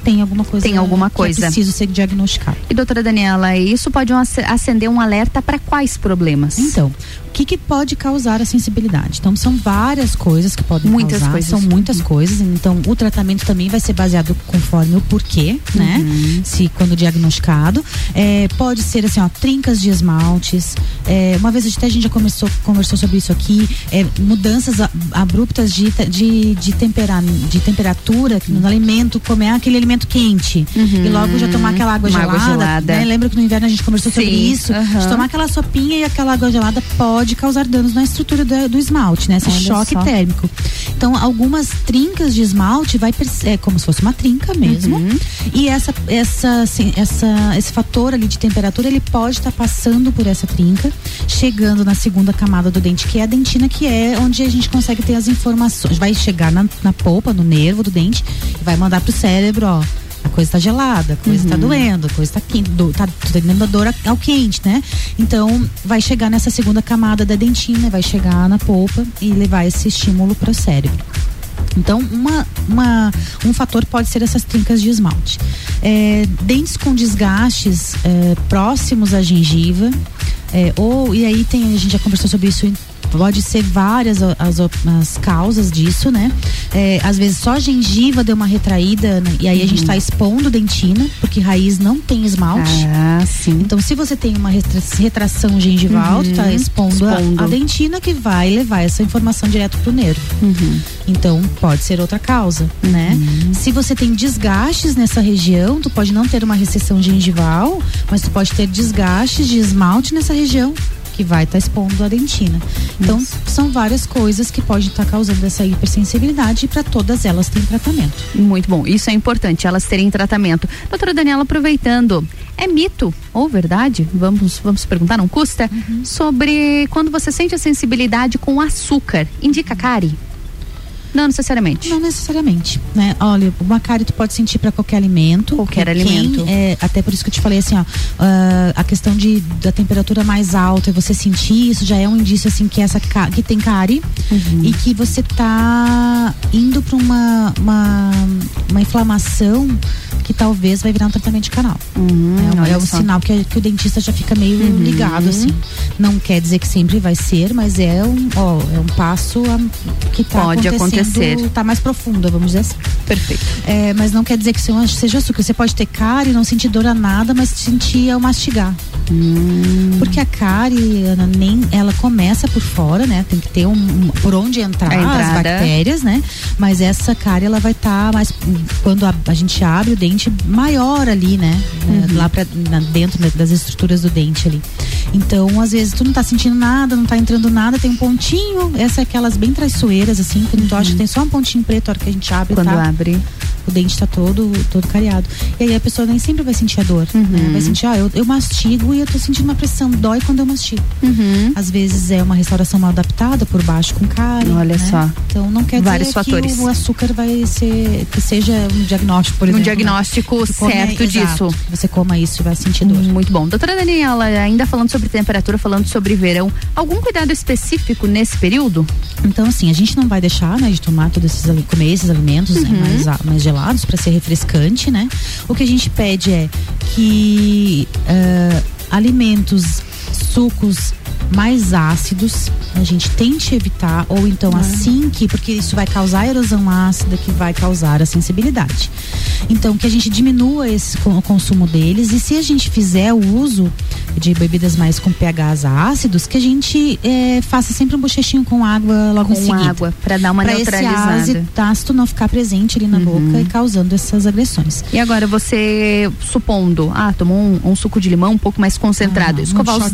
tem alguma coisa Tem alguma que coisa. é preciso ser diagnosticado. E doutora Daniela, isso pode ac- acender um alerta para quais problemas? Então, que, que pode causar a sensibilidade? Então, são várias coisas que podem Muitas causar. coisas. São muitas coisas. Então, o tratamento também vai ser baseado conforme o porquê, né? Uhum. Se quando diagnosticado. É, pode ser assim, ó, trincas de esmaltes. É, uma vez até a gente já começou, conversou sobre isso aqui. é, mudanças abruptas de, de, de, tempera, de temperatura no alimento, comer aquele alimento quente. E logo já tomar aquela água Uma gelada. água gelada. né? Lembra que no inverno a gente conversou sobre Sim, isso? aham. De tomar aquela sopinha e aquela água gelada pode causar danos na estrutura do, do esmalte, né? Esse Olha choque só. térmico. Então, algumas trincas de esmalte vai é como se fosse uma trinca mesmo. Uhum. E essa, essa, assim, essa, esse fator ali de temperatura, ele pode estar passando por essa trinca, chegando na segunda camada do dente, que é a dentina, que é onde a gente consegue ter as informações. Vai chegar na, na polpa, no nervo do dente, vai mandar pro cérebro, ó. A coisa tá gelada, a coisa tá Uhum. doendo, a coisa tá quente, do, tá tendo a dor ao quente, né? Então, vai chegar nessa segunda camada da dentina, vai chegar na polpa e levar esse estímulo para o cérebro. Então, uma, uma- um fator pode ser essas trincas de esmalte. É, dentes com desgastes é, próximos à gengiva, é, ou, e aí tem, a gente já conversou sobre isso, pode ser várias as, as causas disso, né? É, às vezes só a gengiva deu uma retraída, né? e aí a gente está expondo dentina, porque raiz não tem esmalte. Ah, sim. Então, se você tem uma retra- retração gengival, tu tá Uhum. expondo, a- Expondo. A, dentina que vai levar essa informação direto pro nervo. Uhum. Então, pode ser outra causa, né? Se você tem desgastes nessa região, tu pode não ter uma recessão gengival, mas tu pode ter desgastes de esmalte nessa região que vai estar expondo a dentina. Então, são várias coisas que podem estar causando essa hipersensibilidade e para todas elas tem tratamento. Muito bom, isso é importante, elas terem tratamento. Doutora Daniela, aproveitando, é mito ou verdade? Vamos, vamos perguntar, não custa? Sobre quando você sente a sensibilidade com açúcar. Indica cárie? Não necessariamente. Não necessariamente, né? Olha, uma cárie tu pode sentir para qualquer alimento. Qualquer alimento. é, até por isso que eu te falei assim, ó, ah, a questão de da temperatura mais alta e você sentir isso já é um indício assim que essa que tem cárie Uhum. e que você tá indo para uma, uma uma inflamação que talvez vai virar um tratamento de canal. é, um- Uhum, é um só. sinal que, que o dentista já fica meio Uhum. ligado assim. Não quer dizer que sempre vai ser, mas é um, ó, é um passo a- que tá Pode acontecendo, acontecer. tá mais profunda, vamos dizer assim. Perfeito. É, mas não quer dizer que seja- seja açúcar. Você pode ter cárie, não sentir dor a nada, mas sentir ao mastigar. Hum. Porque a cárie, Ana, nem, ela começa por fora, né? Tem que ter um, um- por onde entrar as bactérias, né? Mas essa cárie, ela vai estar mais, quando a, a gente abre o dente, maior ali, né? É, Uhum. Lá pra, na- dentro da- das estruturas do dente ali. Então, às vezes, tu não tá sentindo nada, não tá entrando nada, tem um pontinho, essa é aquelas bem traiçoeiras, assim, que tu acha tem só um pontinho preto a hora que a gente abre, Quando tá? abre. O dente tá todo, todo cariado. E aí a pessoa nem sempre vai sentir a dor. Uhum. né? Vai sentir, ah, eu, eu mastigo e eu tô sentindo uma pressão, dói quando eu mastigo. Uhum. Às vezes é uma restauração mal adaptada por baixo com cárie. Olha né? só. Então não quer Vários dizer fatores. que o açúcar vai ser, que seja um diagnóstico, por Um exemplo. né? diagnóstico come- certo exato, disso. Você coma isso e vai sentir dor. Muito bom. Doutora Daniela, ainda falando sobre temperatura, falando sobre verão, algum cuidado específico nesse período? Então, assim, a gente não vai deixar, né, de tomar todos esses, comer esses alimentos né, Uhum. mais, a- mais gelados para ser refrescante, né? O que a gente pede é que ah, alimentos, sucos mais ácidos, a gente tente evitar, ou então Ah. assim que, porque isso vai causar erosão ácida, que vai causar a sensibilidade. Então, que a gente diminua esse o consumo deles e se a gente fizer o uso de bebidas mais com pHs ácidos, que a gente eh, faça sempre um bochechinho com água logo em Com seguida. água, pra dar uma Pra neutralizada. esse ácido ácido não ficar presente ali na boca e causando essas agressões. E agora você, supondo, ah, tomou um, um suco de limão um pouco mais concentrado, escovar Um os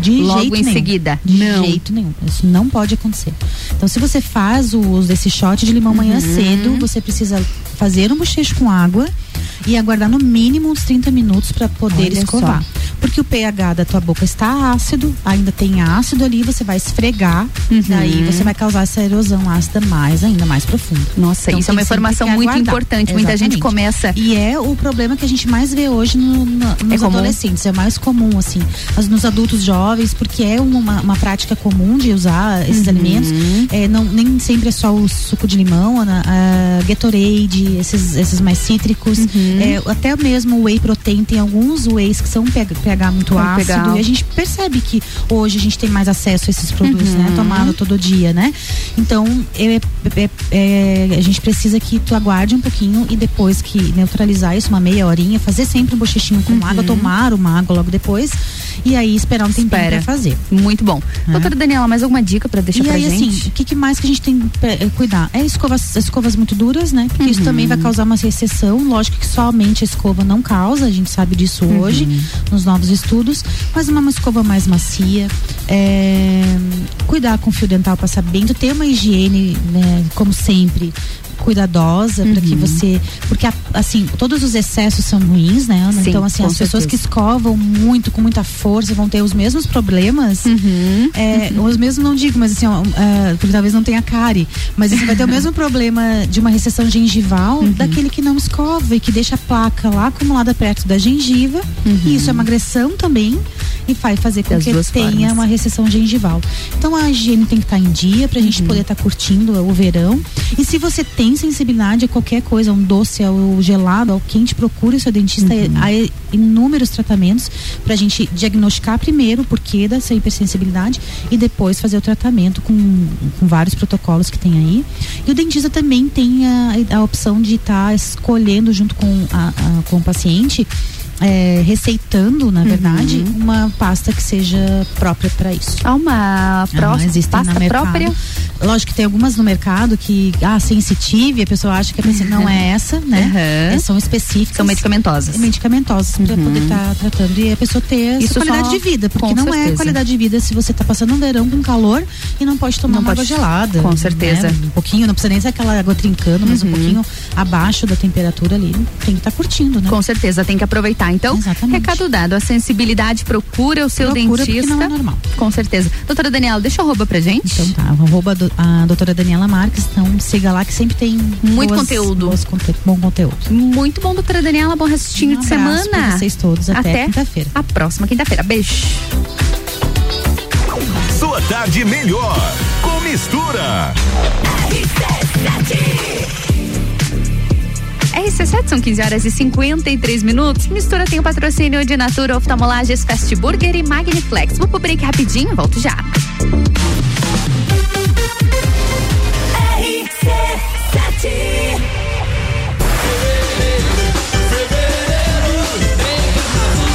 de logo jeito em nenhum. seguida. De não. jeito nenhum. Isso não pode acontecer. Então, se você faz o uso desse shot de limão manhã Uhum. cedo, você precisa fazer um bochecho com água e aguardar no mínimo uns 30 minutos para poder Olha escovar. só. Porque o pH da tua boca está ácido, ainda tem ácido ali, você vai esfregar, Uhum. daí você vai causar essa erosão ácida mais, ainda mais profunda. Nossa, Então, isso é uma informação muito aguardar. importante. Muita gente Exatamente. começa. E é o problema que a gente mais vê hoje no- no- nos comum? adolescentes. É mais comum, assim. Nos adultos jovens, porque é uma, uma prática comum de usar esses Uhum. alimentos. É, não, nem sempre é só o suco de limão, Ana, a Gatorade, esses, esses mais cítricos. Uhum. É, até mesmo o whey protein, tem alguns whys que são pH, pH muito Com ácido. pH. E a gente percebe que hoje a gente tem mais acesso a esses produtos, Uhum. né? Tomado todo dia, né? Então, é- é- é- a gente precisa que tu aguarde um pouquinho e depois que neutralizar isso, uma meia horinha, fazer sempre um bochechinho com água, tomar uma água logo depois e aí esperar um tempinho Espera. pra fazer. Muito bom. É. Doutora Daniela, mais alguma dica pra deixar e pra aí, gente? assim, o que, que mais que a gente tem que eh, cuidar? É escovas, escovas muito duras, né? Porque isso Uhum. também vai causar uma recessão. Lógico que somente a escova não causa, a gente sabe disso Uhum. hoje, nos novos estudos. Mas uma, escova mais macia. é, cuidar com o fio dental, passar bem. Tu ter uma higiene, né, como sempre cuidadosa para que Uhum. você porque a- assim todos os excessos são ruins né Ana? Sim, então assim as pessoas que certeza. escovam muito com muita força vão ter os mesmos problemas Uhum. é, os mesmos não digo, mas assim, ó, ah, porque talvez não tenha cárie. Mas você vai ter o mesmo problema de uma recessão gengival Uhum. daquele que não escova e que deixa a placa lá acumulada perto da gengiva. E isso é uma agressão também e vai fazer com Das que duas tenha formas. uma recessão gengival. Então a higiene tem que estar em dia pra gente poder estar curtindo o verão. E se você tem sensibilidade a qualquer coisa, um doce, ao gelado, ao quente, procure o seu dentista. Há inúmeros tratamentos pra gente diagnosticar primeiro o porquê dessa hipersensibilidade e depois fazer o tratamento com, com vários protocolos que tem aí. E o dentista também tem a, a opção de estar escolhendo junto com, a- a- com o paciente. É, receitando, na verdade, uma pasta que seja própria para isso. Há uma pró- Ah, existem pasta própria? Lógico que tem algumas no mercado que, ah, sensitive, a pessoa acha que a pessoa não é essa, né? Uhum. É, são específicas. São medicamentosas. Medicamentosas para Uhum. poder estar tratando e a pessoa ter Isso essa qualidade de vida, porque não é certeza. qualidade de vida se você tá passando um verão com calor e não pode tomar Não uma pode- água gelada. com certeza. né? Um pouquinho, não precisa nem ser aquela água trincando, mas um Uhum. pouquinho abaixo da temperatura ali. Tem que estar curtindo, né? Com certeza, tem que aproveitar. Tá? Então, recado dado, a sensibilidade procura o seu Procura porque dentista. não é normal. Com certeza. Doutora Daniela, deixa o arroba pra gente. Então tá, arroba do- a doutora Daniela Marques, então siga lá que sempre tem Muito boas- conteúdo. boas bom conteúdo. Muito bom, doutora Daniela. Bom restinho Um de semana. pra vocês todos. Até quinta-feira. A próxima quinta-feira. Beijo. Sua tarde melhor com mistura. RC7 são 15 horas e 53 minutos. Mistura tem o patrocínio de Natura Oftalmolages Fast Burger e Magniflex. Vou pro break rapidinho, volto já.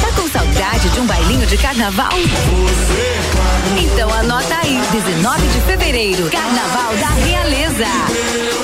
Tá com saudade de um bailinho de carnaval? Então anota aí, 19 de fevereiro, Carnaval da Realeza.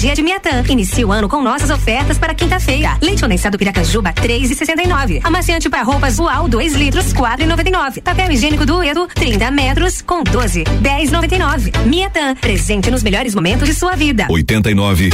dia de Miatã. Inicia o ano com nossas ofertas para quinta-feira. Leite condensado Piracanjuba, 3,69. Amaciante para roupas Ual, 2 litros, 4,99. Papel higiênico Dueto, 30 metros, com 12, 10,99. Miatã, presente nos melhores momentos de sua vida. 89.9.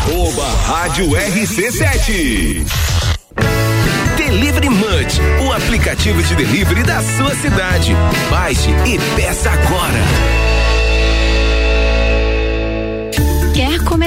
Arroba Rádio RC7. Delivery Munch, o aplicativo de delivery da sua cidade. Baixe e peça agora.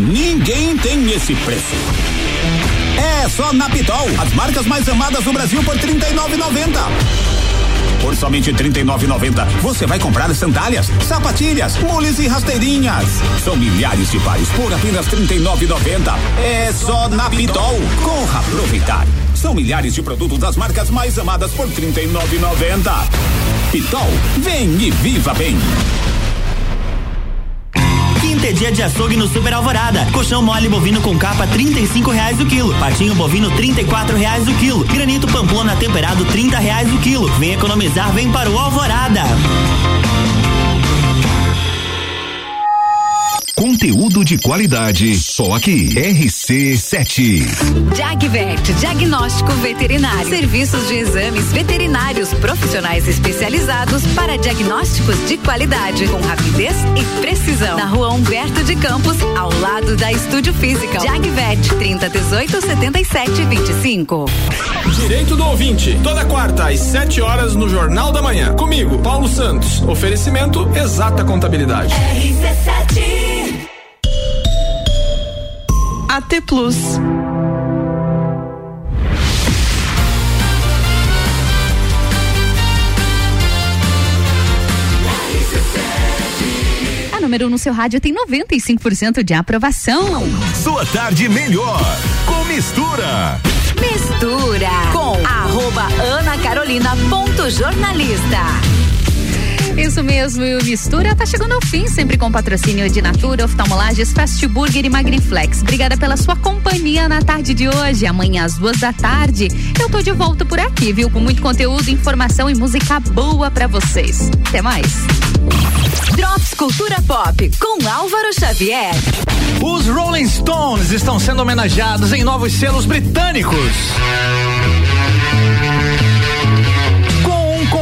Ninguém tem esse preço. É só na Pitol, as marcas mais amadas do Brasil por R$ 39,90. Por somente R$ 39,90 você vai comprar sandálias, sapatilhas, mules e rasteirinhas. São milhares de pares por apenas R$ 39,90. É só na Pitol. Corra aproveitar. São milhares de produtos das marcas mais amadas por R$ 39,90. Pitol, vem e viva bem. É dia de açougue no Super Alvorada. Colchão mole bovino com capa e cinco reais o quilo. Patinho bovino e quatro reais o quilo. Granito pamplona temperado trinta reais o quilo. Vem economizar, vem para o Alvorada. Conteúdo de qualidade, só aqui. RC7. Jagvet, diagnóstico veterinário. Serviços de exames veterinários profissionais especializados para diagnósticos de qualidade, com rapidez e precisão. Na rua Humberto de Campos, ao lado da Estúdio Física. Jagvet, 30 18 77 25. Direito do ouvinte, toda quarta às 7 horas no Jornal da Manhã. Comigo, Paulo Santos. Oferecimento Exata Contabilidade. RC7 AT Plus. A número 1 um no seu rádio tem 95% de aprovação. Sua tarde melhor com mistura. Mistura com arroba Ana Carolina ponto jornalista. Isso mesmo, e o Mistura tá chegando ao fim, sempre com patrocínio de Natura, Oftalmolages, Fast Burger e Magniflex. Obrigada pela sua companhia na tarde de hoje. Amanhã às duas da tarde, eu tô de volta por aqui, viu? Com muito conteúdo, informação e música boa para vocês. Até mais. Drops Cultura Pop com Álvaro Xavier. Os Rolling Stones estão sendo homenageados em novos selos britânicos.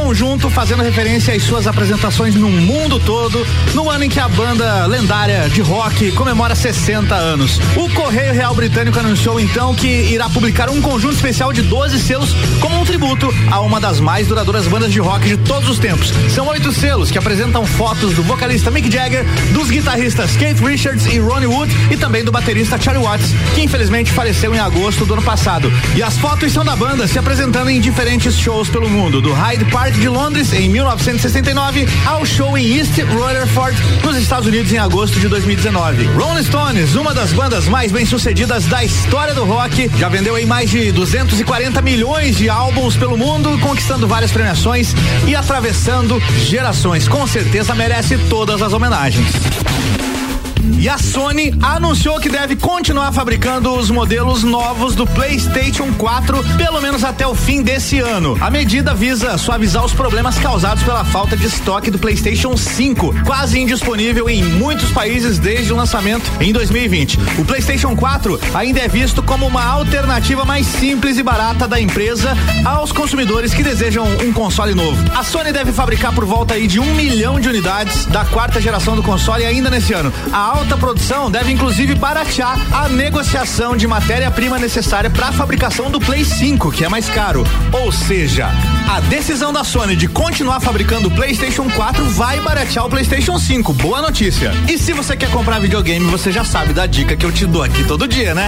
Conjunto fazendo referência às suas apresentações no mundo todo, no ano em que a banda lendária de rock comemora 60 anos. O Correio Real Britânico anunciou então que irá publicar um conjunto especial de 12 selos como um tributo a uma das mais duradouras bandas de rock de todos os tempos. São oito selos que apresentam fotos do vocalista Mick Jagger, dos guitarristas Keith Richards e Ronnie Wood e também do baterista Charlie Watts, que infelizmente faleceu em agosto do ano passado. E as fotos são da banda se apresentando em diferentes shows pelo mundo, do Hyde Park de Londres em 1969 ao show em East Rutherford, nos Estados Unidos em agosto de 2019. Rolling Stones, uma das bandas mais bem-sucedidas da história do rock, já vendeu em mais de 240 milhões de álbuns pelo mundo, conquistando várias premiações e atravessando gerações. Com certeza merece todas as homenagens. E a Sony anunciou que deve continuar fabricando os modelos novos do PlayStation 4, pelo menos até o fim desse ano. A medida visa suavizar os problemas causados pela falta de estoque do PlayStation 5, quase indisponível em muitos países desde o lançamento em 2020. O PlayStation 4 ainda é visto como uma alternativa mais simples e barata da empresa aos consumidores que desejam um console novo. A Sony deve fabricar por volta aí de um milhão de unidades da quarta geração do console ainda nesse ano. A alta produção deve inclusive baratear a negociação de matéria-prima necessária para a fabricação do Play 5, que é mais caro. Ou seja, a decisão da Sony de continuar fabricando o PlayStation 4 vai baratear o PlayStation 5. Boa notícia. E se você quer comprar videogame, você já sabe da dica que eu te dou aqui todo dia, né?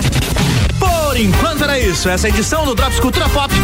Por enquanto era isso. Essa edição do Drops Cultura Pop